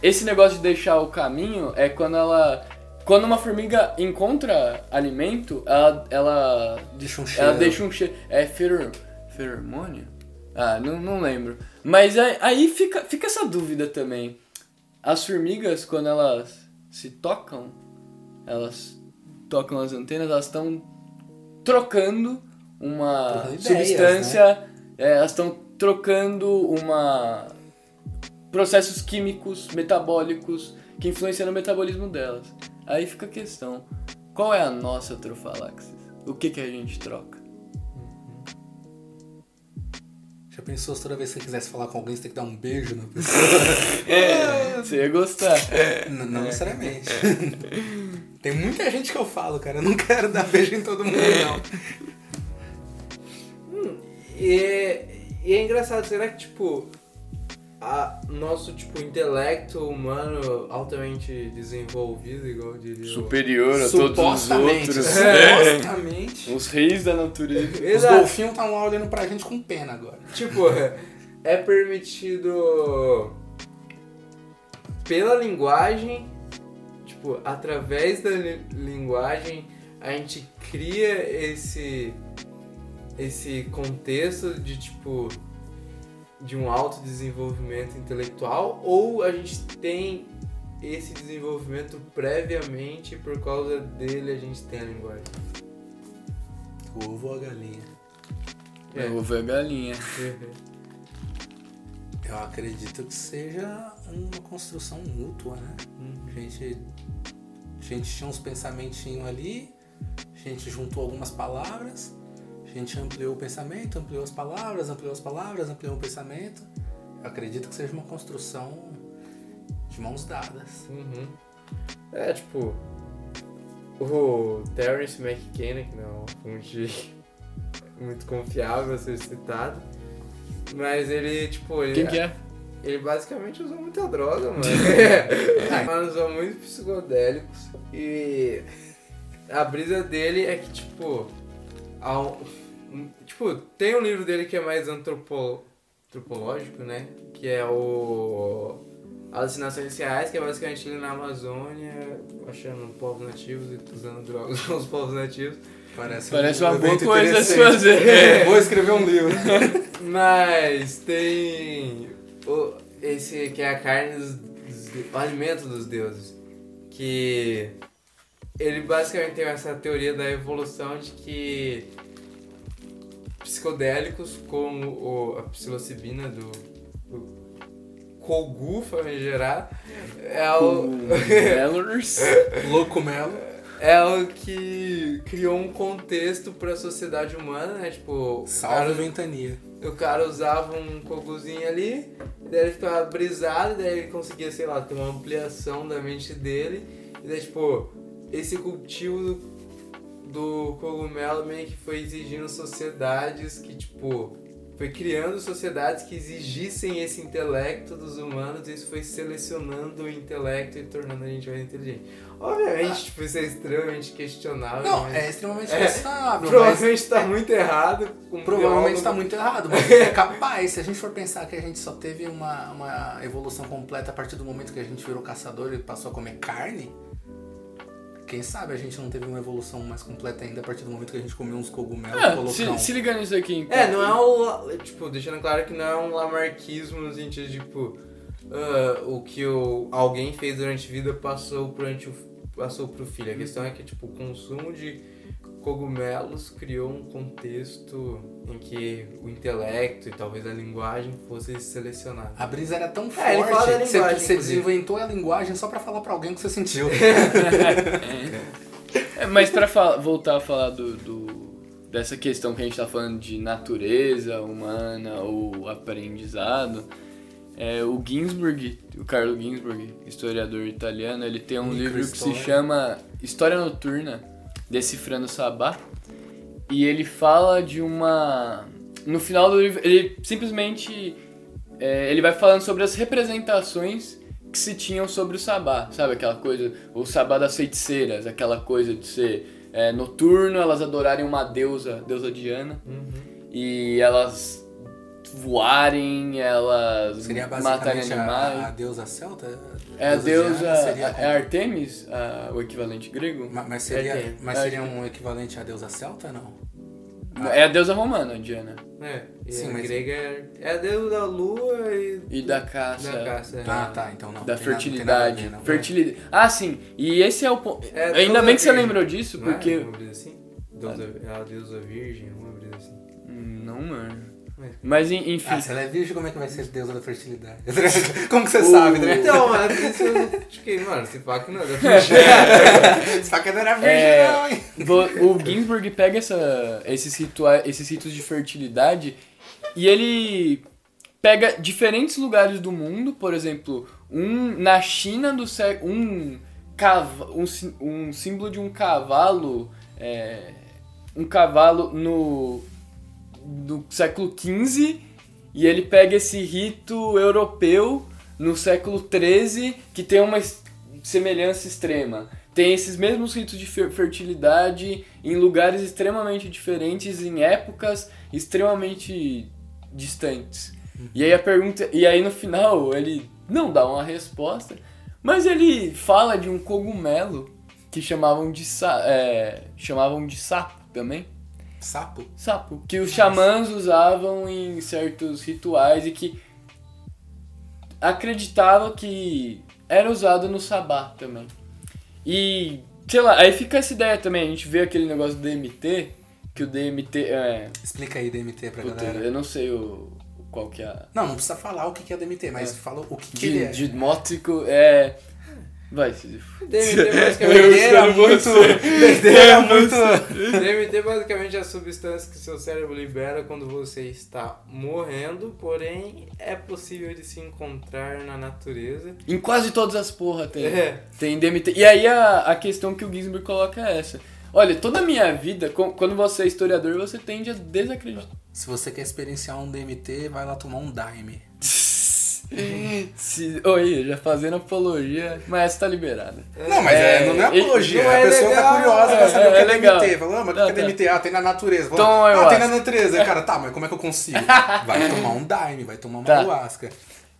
esse negócio de deixar o caminho é quando ela. Quando uma formiga encontra alimento, ela, ela
Deixa um cheiro.
ela deixa um cheiro. É feror, feromônio? Ah, não, não lembro. Mas aí, aí fica, fica essa dúvida também. As formigas, quando elas se tocam, elas tocam as antenas, elas estão trocando uma
ideias,
substância. é, elas estão trocando uma. processos químicos, metabólicos, que influenciam no metabolismo delas. Aí fica a questão: qual é a nossa trofalaxis? O que, que a gente troca?
Já pensou se toda vez que você quisesse falar com alguém, você tem que dar um beijo na pessoa?
É, você ia gostar.
N- não necessariamente. Tem muita gente que eu falo, cara. Eu não quero dar beijo em todo mundo, não.
E é, e é engraçado, será que, tipo, a, nosso, tipo, intelecto humano altamente desenvolvido, igual diria o-
Superior a todos os outros.
Supostamente.
Os reis da natureza.
Os
Exato.
golfinhos estão lá olhando pra gente com pena agora.
Tipo, é permitido pela linguagem, tipo, através da li- linguagem, a gente cria esse esse contexto de tipo de um autodesenvolvimento intelectual ou a gente tem esse desenvolvimento previamente e por causa dele a gente tem a linguagem.
O ovo ou a galinha?
É.
Eu vou ver a galinha.
Eu acredito que seja uma construção mútua, né? A gente, a gente tinha uns pensamentinhos ali, a gente juntou algumas palavras, a gente ampliou o pensamento, ampliou as palavras, ampliou as palavras, ampliou o pensamento. Eu acredito que seja uma construção de mãos dadas.
Uhum. É, tipo, o Terence McKenna, que não é fonte muito confiável a ser citado, mas ele, tipo, ele,
Quem que é?
ele basicamente usou muita droga, mano. Ele usou muitos psicodélicos e a brisa dele é que, tipo, ao, um- tipo, tem um livro dele que é mais antropo, antropológico, né? Que é o Alucinações Reais, que é basicamente ele na Amazônia, achando povos nativos e usando drogas com os povos nativos.
Parece,
Parece
um
uma boa coisa a se fazer.
É, Vou escrever um livro.
Mas tem o, esse que é a carne dos, dos o alimento dos deuses. Que ele basicamente tem essa teoria da evolução de que psicodélicos como o, a psilocibina do, do Kogu famigerado é o,
Melors.
Louco Melo.
é o que criou um contexto para a sociedade humana, né? Tipo, o
Salve
cara-
ventania.
o cara usava um coguzinho ali, daí ele ficava brisado, daí ele conseguia, sei lá, ter uma ampliação da mente dele. E daí, tipo, esse cultivo do, do cogumelo meio que foi exigindo sociedades que, tipo, foi criando sociedades que exigissem esse intelecto dos humanos e isso foi selecionando o intelecto e tornando a gente mais inteligente. Obviamente, tipo, isso é extremamente questionável.
Não,
mas
é extremamente
É,
questionável,
provavelmente está muito errado.
provavelmente está muito errado. Mas é capaz, se a gente for pensar que a gente só teve uma, uma evolução completa a partir do momento que a gente virou caçador e passou a comer carne, quem sabe a gente não teve uma evolução mais completa ainda a partir do momento que a gente comeu uns cogumelos e
Ah,
colocou
se,
um...
se liga nisso aqui, então.
É, não é um. Tipo, deixando claro que não é um lamarquismo no sentido de, tipo, ah, o que o, alguém fez durante a vida passou, durante o, passou pro filho. A questão é que, tipo, o consumo de cogumelos criou um contexto em que o intelecto e talvez a linguagem fosse selecionado.
A brisa era tão
É, ele fala
forte que você, você desinventou a linguagem só pra falar pra alguém o que você sentiu.
É, mas pra fala- voltar a falar do, do- dessa questão que a gente tá falando de natureza humana ou aprendizado, é, o Ginsburg, o Carlo Ginsburg, historiador italiano, ele tem um livro que se chama História Noturna, Decifrando Sabá, e ele fala de uma... No final do livro, ele simplesmente... é, ele vai falando sobre as representações que se tinham sobre o sabá, sabe? Aquela coisa, o sabá das feiticeiras, aquela coisa de ser é, noturno, elas adorarem uma deusa, deusa Diana,
Uhum.
e elas voarem, elas
Seria
matarem animais.
a, a deusa celta?
É a deusa?
Seria
é Artemis, a- o equivalente grego?
Ma- Mas seria,
Artemis.
mas seria um equivalente à deusa celta, não?
É a deusa romana, Diana.
É, e
Sim,
a
mas-
grega é, é a deusa da lua e
E da caça.
da caça. é.
Ah, tá, então não.
Da
tem nada-
fertilidade.
ver, não.
fertilidade. Ah, sim. E esse é o ponto.
É,
Ainda bem que você
virgem.
lembrou disso,
Não é
porque.
uma brisa assim? Deusa, é a deusa virgem, uma brisa assim.
Hum, Não, mano.
Mas-
Mas en- enfim.
Ah, se ela é virgem, como é que vai ser deusa da fertilidade? como que você sabe, né?
Então, mano, isso eu fiquei, mano, esse pack não é da virgem.
Esse não era virgem,
É.
não, hein?
Vo- O Ginsburg pega essa, esses, ritua esses ritos de fertilidade e ele pega diferentes lugares do mundo, por exemplo, um na China do século. Um, um, um símbolo de um cavalo. é, um cavalo no, no século XV e ele pega esse rito europeu no século XIII que tem uma semelhança extrema. Tem esses mesmos ritos de fer- fertilidade em lugares extremamente diferentes, em épocas extremamente distantes. E aí a pergunta, e aí no final ele não dá uma resposta, mas ele fala de um cogumelo que chamavam de é, chamavam de sapo também.
Sapo?
Sapo. Que os xamãs usavam em certos rituais e que acreditava que era usado no sabá também. E, sei lá, aí fica essa ideia também, a gente vê aquele negócio do DMT, que o DMT é.
Explica aí DMT pra
Puta,
galera.
eu não sei o, qual que é a.
Não, não precisa falar o que é DMT, mas
É.
fala o que, que ele é.
De, Dimótico é. Vai, Sísifo.
DMT basicamente,
muito. Doideira muito.
DMT basicamente é a substância que seu cérebro libera quando você está morrendo, porém é possível de se encontrar na natureza.
Em quase todas as porra tem.
É.
Tem DMT. E aí a, a questão que o Ginsburg coloca é essa. Olha, toda a minha vida, com- quando você é historiador, você tende a desacreditar.
Se você quer experienciar um DMT, vai lá tomar um Daime.
Se, oi, já fazendo apologia, mas essa tá liberada.
Não, mas é, não é
e-
apologia.
não
a
é
pessoa
legal,
tá curiosa pra
é,
saber o que
é
é,
legal.
DMT. Falou, ah, mas o que
Tá,
é
tá.
DMT? Ah, tem na natureza. Falou,
Toma
ah, tem
ayahuasca.
na natureza. Cara, tá, mas como é que eu consigo? Vai tomar um daime, vai tomar uma
Tá.
ayahuasca.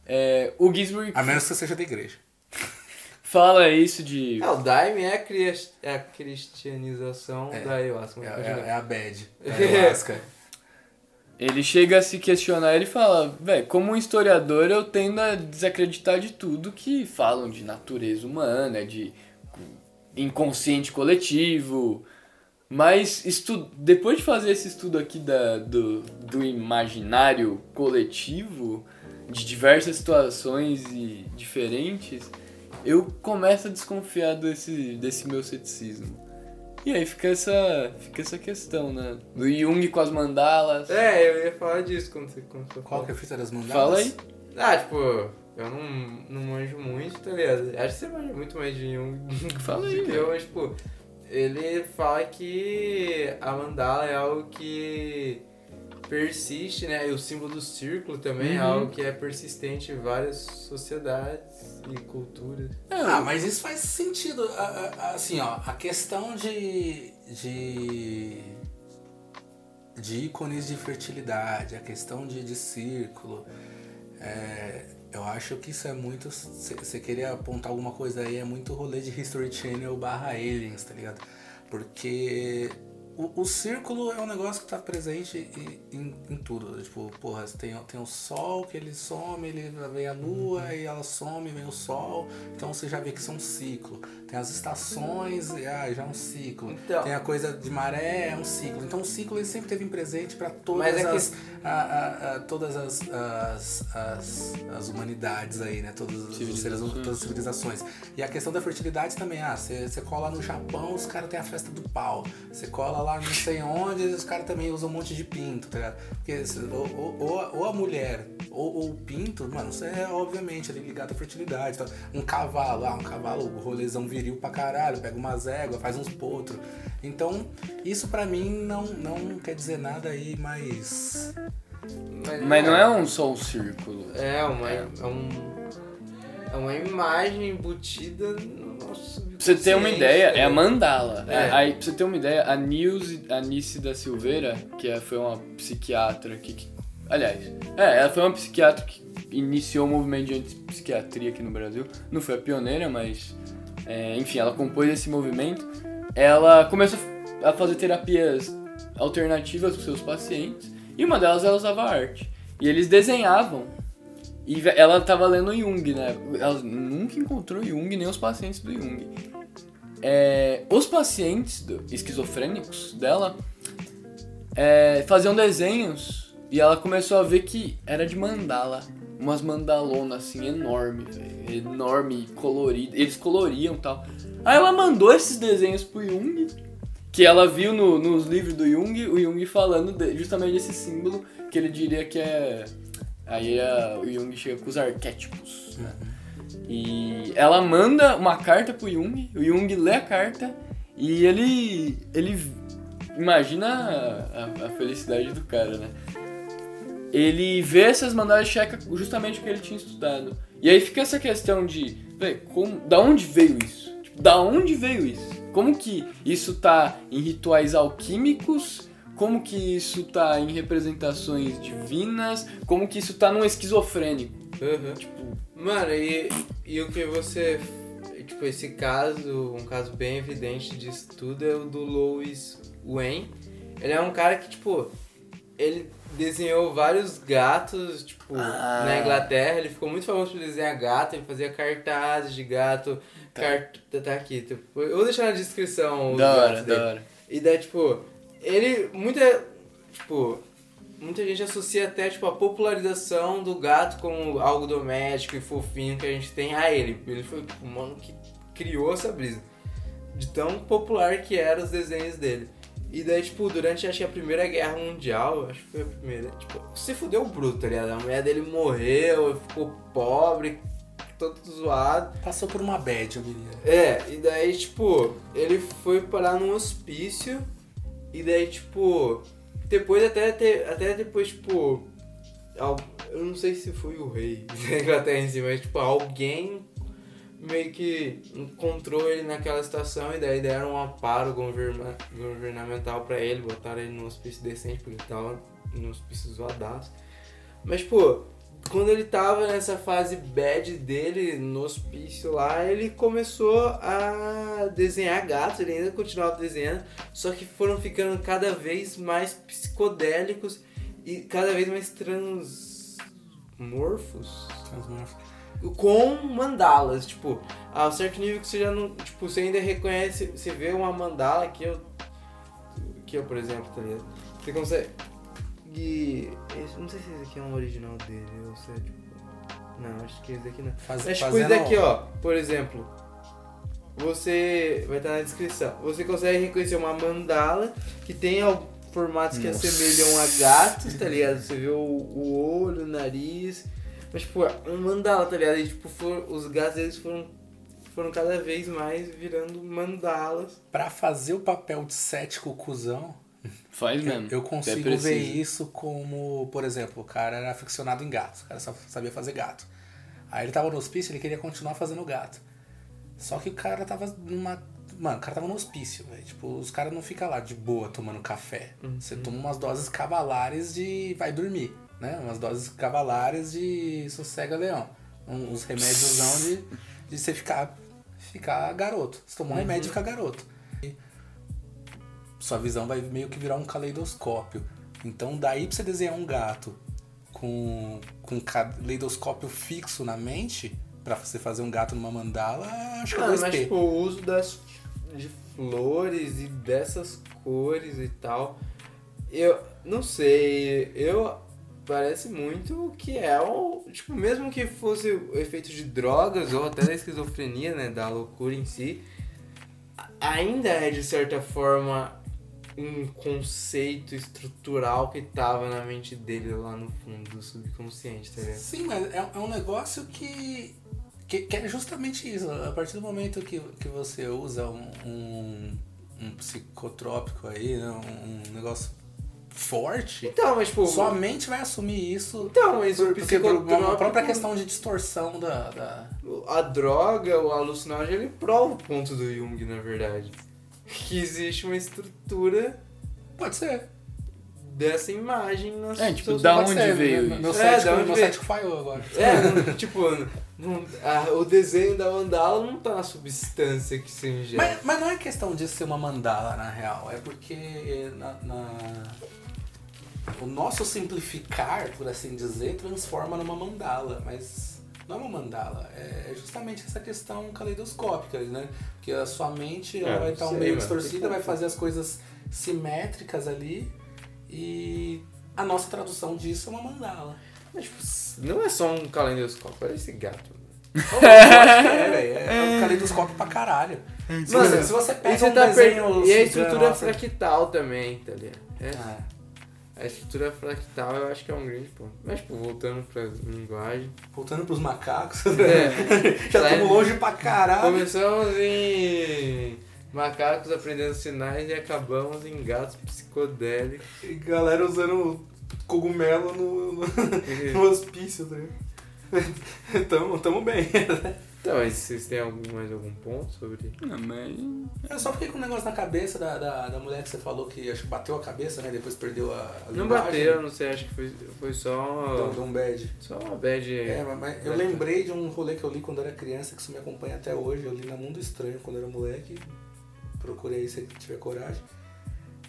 É, o Gisbury
A menos que você seja da igreja.
fala isso de.
É, o Daime é a, cri- é a cristianização
É.
da ayahuasca.
É,
mas
é- é a bad. É a ayahuasca.
Ele chega a se questionar, ele fala, velho, como historiador eu tendo a desacreditar de tudo que falam de natureza humana, de inconsciente coletivo. Mas estu depois de fazer esse estudo aqui da, do, do imaginário coletivo, de diversas situações e diferentes, eu começo a desconfiar desse, desse meu ceticismo. E aí fica essa, fica essa questão, né? Do Jung com as mandalas.
É, eu ia falar disso quando você começou a
Qual que é a fita das mandalas?
Fala aí.
Ah, tipo, eu não, não manjo muito, tá ligado? Acho que você manja muito mais de Jung
Fala aí,
eu, mas, tipo, ele fala que a mandala é algo que persiste, né? E o símbolo do círculo também é
Uhum.
algo que é persistente em várias sociedades e culturas.
Ah, mas isso faz sentido. Assim, ó, a questão de. de. de ícones de fertilidade, a questão de, de círculo. é, eu acho que isso é muito. Você queria apontar alguma coisa aí, é muito rolê de History Channel barra aliens, tá ligado? Porque o, o círculo é um negócio que tá presente em, em, em tudo. Tipo, porra, tem, tem o sol que ele some, ele vem a lua e ela some, vem o sol. Então você já vê que isso é um ciclo. Tem as estações, e, ah, já é um ciclo.
Então.
Tem a coisa de maré, é um ciclo. Então o ciclo ele sempre teve presente para todas,
Mas é que-
as, a- a- a- todas as, as, as, as humanidades aí, né? Todos os seres,
Civilizações.
todas as civilizações. E a questão da fertilidade também, ah, você você cola no Japão, os caras têm a festa do pau. Você cola lá não sei onde, os caras também usam um monte de pinto, tá ligado? Porque se- ou, ou- ou a- mulher ou, ou o pinto, mano, isso é obviamente ali ligado à fertilidade. Tá? Um cavalo, ah, um cavalo, o rolezão viril pra caralho, pega umas éguas, faz uns potros. Então, isso pra mim não, não quer dizer nada aí, mas.
Mas não é um só um círculo.
É, uma, é, um, é uma imagem embutida no nosso
Pra você ter uma ideia, é a
tá
mandala.
É.
Aí, pra você ter uma ideia, a Nilce, a Nice da Silveira, que é- foi uma psiquiatra que, que- Aliás, é, ela foi uma psiquiatra que iniciou o movimento de antipsiquiatria aqui no Brasil. Não foi a pioneira, mas. é, enfim, ela compôs esse movimento. Ela começou a fazer terapias alternativas com seus pacientes. E uma delas ela usava arte. E eles desenhavam e ela tava lendo Jung, né? Ela nunca encontrou Jung, nem os pacientes do Jung. É, os pacientes do- esquizofrênicos dela é, faziam desenhos e ela começou a ver que era de mandala. Umas mandalonas assim, enorme. Enorme, colorida. Eles coloriam e tal. Aí ela mandou esses desenhos pro Jung, que ela viu no- nos livros do Jung, o Jung falando de- justamente desse símbolo que ele diria que é. Aí a- o Jung chega com os arquétipos. né? E ela manda uma carta pro Jung, o Jung lê a carta e ele. ele imagina a, a- a felicidade do cara, né? Ele vê essas mandalas e checa justamente o que ele tinha estudado. E aí fica essa questão de, véi, como, da onde veio isso? Tipo, da onde veio isso? Como que isso tá em rituais alquímicos? Como que isso tá em representações divinas? Como que isso tá num esquizofrênico?
Uhum.
Tipo,
Mano, e, e o que você. Tipo, esse caso, um caso bem evidente disso tudo é o do Louis Wayne. Ele é um cara que, tipo, ele desenhou vários gatos, tipo,
Ah.
na Inglaterra. Ele ficou muito famoso por desenhar gato, ele fazia cartazes de gato.
Tá.
Cart... Tá aqui, tipo, eu vou deixar na descrição
da hora, da hora.
E daí, tipo, ele. Muita. Tipo. Muita gente associa até, tipo, a popularização do gato como algo doméstico e fofinho que a gente tem a ele. Ele foi o mano que criou essa brisa. De tão popular que eram os desenhos dele. E daí, tipo, durante acho que a Primeira Guerra Mundial, acho que foi a primeira, tipo, você fudeu o bruto, tá ligado? A mulher dele morreu, ficou pobre, todo zoado.
Passou por uma bad, eu diria.
É, e daí, tipo, ele foi parar num hospício, e daí, tipo, depois até, até depois, tipo, Eu não sei se foi o rei da Inglaterra em si, mas tipo, alguém meio que encontrou ele naquela situação e daí deram um governa- governamental pra ele, botaram ele num hospício decente, porque ele tava num hospício zoadaço. Mas, pô, quando ele tava nessa fase bad dele no hospício lá, ele começou a desenhar gatos, ele ainda continuava desenhando, só que foram ficando cada vez mais psicodélicos e cada vez mais transmorfos com mandalas, tipo, a um certo nível que você já não, tipo, você ainda reconhece, você vê uma mandala que eu que eu, por exemplo, tá ligado? Você consegue e esse- não sei se esse aqui é um original dele ou se é tipo não, acho que esse daqui não.
Faz,
Mas tipo, isso daqui, ó, por exemplo, você vai estar na descrição. Você consegue reconhecer uma mandala que tem formatos que
Nossa.
assemelham a gatos, tá ligado? Você vê o, o olho, o nariz. Mas, tipo, é um mandala, tá ligado? E, tipo, for- os gatos eles foram, foram cada vez mais virando mandalas.
Pra fazer o papel de cético cuzão,
Faz
eu,
mesmo.
eu consigo ver isso como, por exemplo, o cara era aficionado em gatos, o cara só sabia fazer gato. Aí ele tava no hospício, ele queria continuar fazendo gato. Só que o cara tava numa. Mano, o cara tava no hospício, velho. Tipo, os caras não ficam lá de boa tomando café. Você toma umas doses cavalares de. vai dormir, né? Umas doses cavalares de sossega-leão. Um- Uns remédios de, de você ficar, ficar garoto. Você tomou um remédio e fica garoto. Sua visão vai meio que virar um caleidoscópio. Então, daí pra você desenhar um gato com, com um caleidoscópio fixo na mente, pra você fazer um gato numa mandala, acho que é
Mano,
2P.
mas, tipo, o uso das de flores e dessas cores e tal. Eu não sei, eu parece muito que é o. Tipo, mesmo que fosse o efeito de drogas ou até da esquizofrenia, né? Da loucura em si, ainda é de certa forma um conceito estrutural que tava na mente dele lá no fundo do subconsciente, tá ligado?
Sim, mas é, é um negócio que, que, que é justamente isso. A partir do momento que, que você usa um, um, um psicotrópico aí, né, um, um negócio forte,
Então, mas tipo.
sua mente vai assumir isso.
Então, mas o
Por- porque por uma
psicotrópico-
própria questão de distorção da. da...
A droga, o alucinógeno, ele prova o ponto do Jung, na verdade. Que existe uma estrutura
Pode ser.
dessa imagem nas
É, tipo, da onde
ser,
veio
meu,
isso?
Meu
É,
cético,
da onde
meu
veio?
falhou agora.
É, não- tipo, não- a- o desenho da mandala não tá na substância que se ingere.
Mas, mas não é questão de ser uma mandala, na real. É porque na, na- o nosso simplificar, por assim dizer, transforma numa mandala. Mas não é uma mandala. É justamente essa questão caleidoscópica, né? Porque a sua mente ela
É,
vai estar
sei,
meio distorcida, vai fazer as coisas simétricas ali. E a nossa tradução disso é uma mandala.
Mas, tipo, não é só um calendoscópio, olha esse gato.
Que é, velho. É um caleidoscópio pra caralho. Se
Mano,
você, se você pega
você
um
tá
desenho
per... e a estrutura
lá,
fractal também, tá ligado? É.
Ah,
A estrutura fractal eu acho que é um grande ponto. Mas, tipo, voltando pra linguagem.
voltando pros macacos.
É,
Já estamos longe pra caralho.
Começamos em macacos aprendendo sinais e acabamos em gatos psicodélicos.
E galera usando cogumelo no, no, no hospício, tá ligado? tamo, tamo bem.
Então, mas vocês têm algum, mais algum ponto sobre.
Não, mas...
Eu só fiquei com um negócio na cabeça da, da, da mulher que você falou que acho que bateu a cabeça, né? Depois perdeu a, a
Não
linguagem.
bateu, não sei, acho que foi, foi só.
Deu, deu um bad.
Só uma bad.
É, mas- mas eu lembrei de um rolê que eu li quando era criança, que isso me acompanha até hoje. Eu li na Mundo Estranho quando era moleque. Procurei aí se tiver coragem.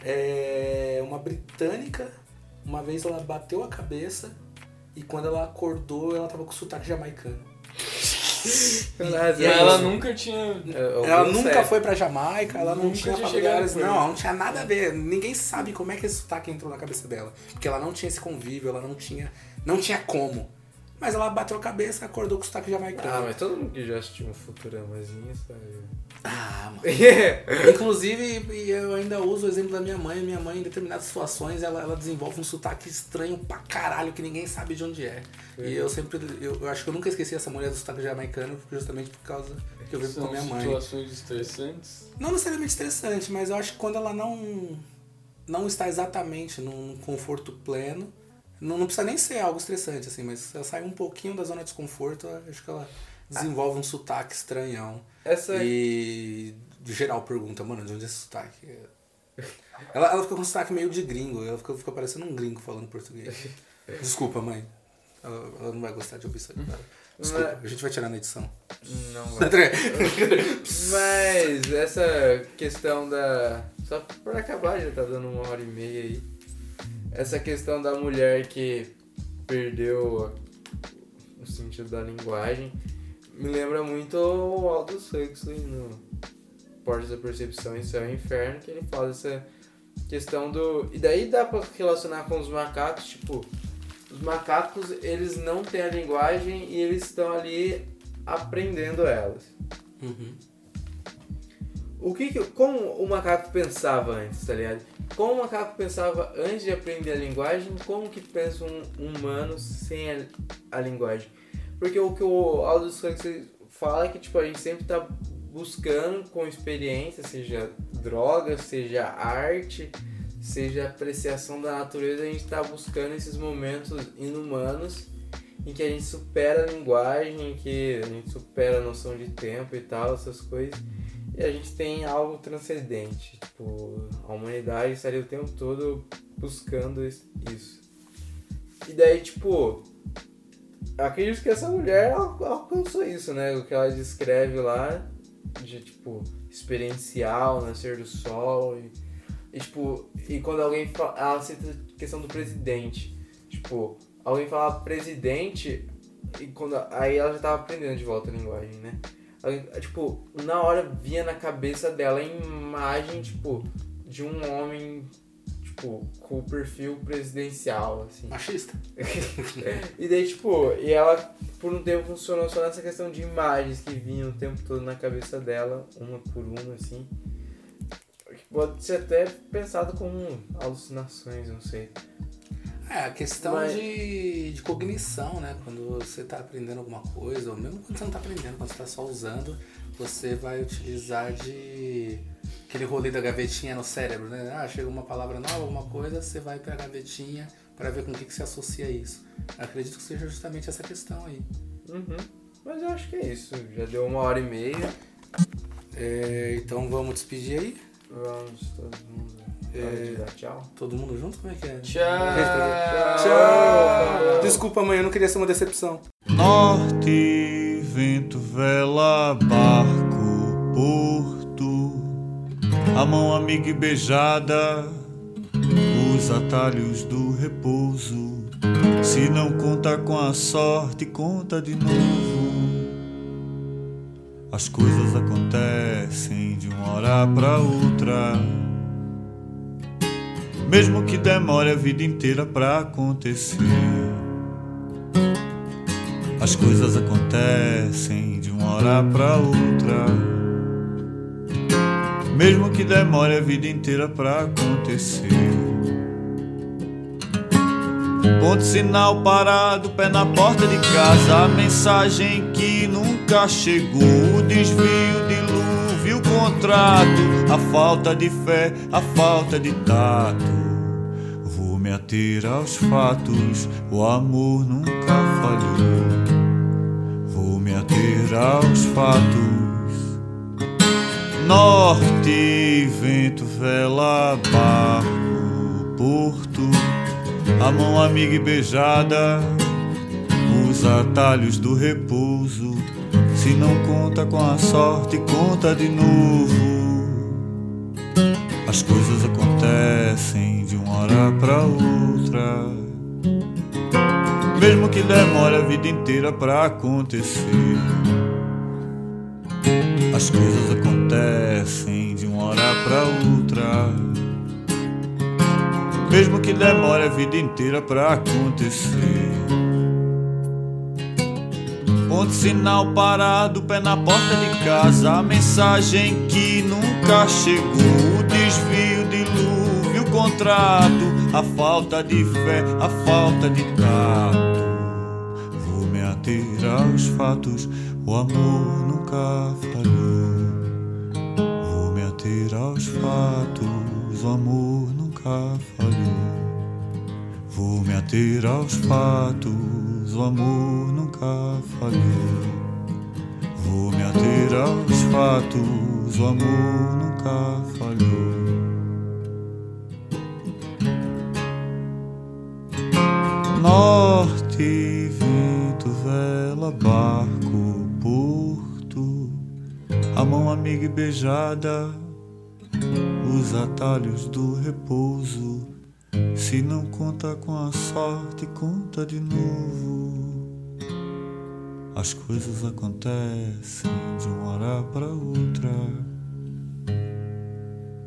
É uma britânica, uma vez ela bateu a cabeça e quando ela acordou, ela tava com sotaque jamaicano.
Mas
E
ela nunca tinha...
Ela nunca foi pra Jamaica, ela não
Nunca
tinha
tinha
não, ela não tinha nada a ver. Ninguém sabe como é que esse sotaque entrou na cabeça dela. Porque ela não tinha esse convívio, ela não tinha, não tinha como. Mas ela bateu a cabeça, acordou com o sotaque jamaicano.
Ah, mas todo mundo que já assistiu um Futuramazinho sabe.
Ah, mano. Inclusive, eu ainda uso o exemplo da minha mãe. Minha mãe, em determinadas situações, ela, ela desenvolve um sotaque estranho pra caralho, que ninguém sabe de onde é. E eu sempre, eu, eu acho que eu nunca esqueci essa mulher do sotaque jamaicano, justamente por causa que eu vivo com a minha mãe.
situações estressantes.
Não necessariamente estressante, mas eu acho que quando ela não, não está exatamente num conforto pleno, Não, não precisa nem ser algo estressante, assim, mas se ela sai um pouquinho da zona de desconforto, acho que ela desenvolve um sotaque estranhão.
Essa
E de geral pergunta, mano, de onde é esse sotaque? Ela, ela fica com um sotaque meio de gringo, ela fica, fica parecendo um gringo falando português. Desculpa, mãe. Ela, ela não vai gostar de ouvir isso agora. Desculpa, a gente vai tirar na edição.
Não vai. Mas essa questão da. Só pra acabar, já tá dando uma hora e meia aí. Essa questão da mulher que perdeu o sentido da linguagem me lembra muito o Aldous Huxley no Portas da Percepção e Céu e Inferno, que ele fala essa questão do. E daí dá pra relacionar com os macacos, tipo, os macacos eles não têm a linguagem e eles estão ali aprendendo elas.
Uhum.
O que, que como o macaco pensava antes, tá ligado? Como o macaco pensava antes de aprender a linguagem, como que pensa um humano sem a, a linguagem? Porque o que o Aldous Huxley fala é que tipo a gente sempre tá buscando com experiência, seja droga, seja arte, seja apreciação da natureza, a gente tá buscando esses momentos inumanos em que a gente supera a linguagem, em que a gente supera a noção de tempo e tal, essas coisas. E a gente tem algo transcendente. Tipo, a humanidade estaria o tempo todo buscando is- isso. E daí, tipo, acredito que essa mulher al- alcançou isso, né? O que ela descreve lá, de tipo, experiencial, nascer do sol. E, e, tipo, e quando alguém fala. Ela cita a questão do presidente. Tipo, alguém fala presidente, e quando, aí ela já tava aprendendo de volta a linguagem, né? Aí, Tipo, na hora vinha na cabeça dela a imagem, tipo, de um homem, tipo, com o perfil presidencial, assim.
Machista.
e daí, tipo, e ela por um tempo funcionou só nessa questão de imagens que vinham o tempo todo na cabeça dela, uma por uma, assim. Que Pode ser até pensado como alucinações, não sei.
É, a questão
Mas-
de, de cognição, né? Quando você tá aprendendo alguma coisa, ou mesmo quando você não tá aprendendo, quando você tá só usando, você vai utilizar de aquele rolê da gavetinha no cérebro, né? Ah, chega uma palavra nova, alguma coisa, você vai pra gavetinha para ver com o que, que se associa isso. Eu acredito que seja justamente essa questão aí.
Uhum. Mas eu acho que é isso. Já deu uma hora e meia.
É, então vamos despedir aí?
Vamos todo mundo.
É.
Tchau.
Todo mundo junto? Como é que é?
Tchau!
Tchau! Desculpa, mãe, eu não queria ser uma decepção.
Norte, vento, vela, barco, porto, a mão amiga e beijada, os atalhos do repouso. Se não conta com a sorte, conta de novo. As coisas acontecem de uma hora pra outra. Mesmo que demore a vida inteira pra acontecer. As coisas acontecem de uma hora pra outra. Mesmo que demore a vida inteira pra acontecer. Ponto sinal parado, pé na porta de casa. A mensagem que nunca chegou. O desvio, dilúvio, o contrato. A falta de fé, a falta de tato. Me ater aos fatos. O amor nunca falhou. Vou me ater aos fatos. Norte, vento, vela, barco, porto. A mão amiga e beijada, os atalhos do repouso. Se não conta com a sorte, conta de novo. As coisas acontecem de uma hora pra outra. Mesmo que demore a vida inteira pra acontecer. As coisas acontecem de uma hora pra outra. Mesmo que demore a vida inteira pra acontecer. Ponto sinal parado, pé na porta de casa. A mensagem que nunca chegou. Contrato. A falta de fé, a falta de tato. Vou me ater aos fatos. O amor nunca falhou. Vou me ater aos fatos. O amor nunca falhou. Vou me ater aos fatos, o amor nunca falhou. Vou me ater aos fatos, o amor nunca falhou. Norte, vento, vela, barco, porto, a mão amiga e beijada, os atalhos do repouso se não conta com a sorte, conta de novo. As coisas acontecem de uma hora para outra.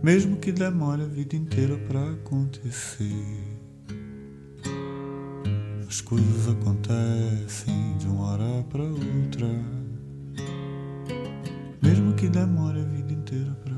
Mesmo que demore a vida inteira para acontecer. As coisas acontecem de uma hora para outra. Mesmo que demore a vida inteira para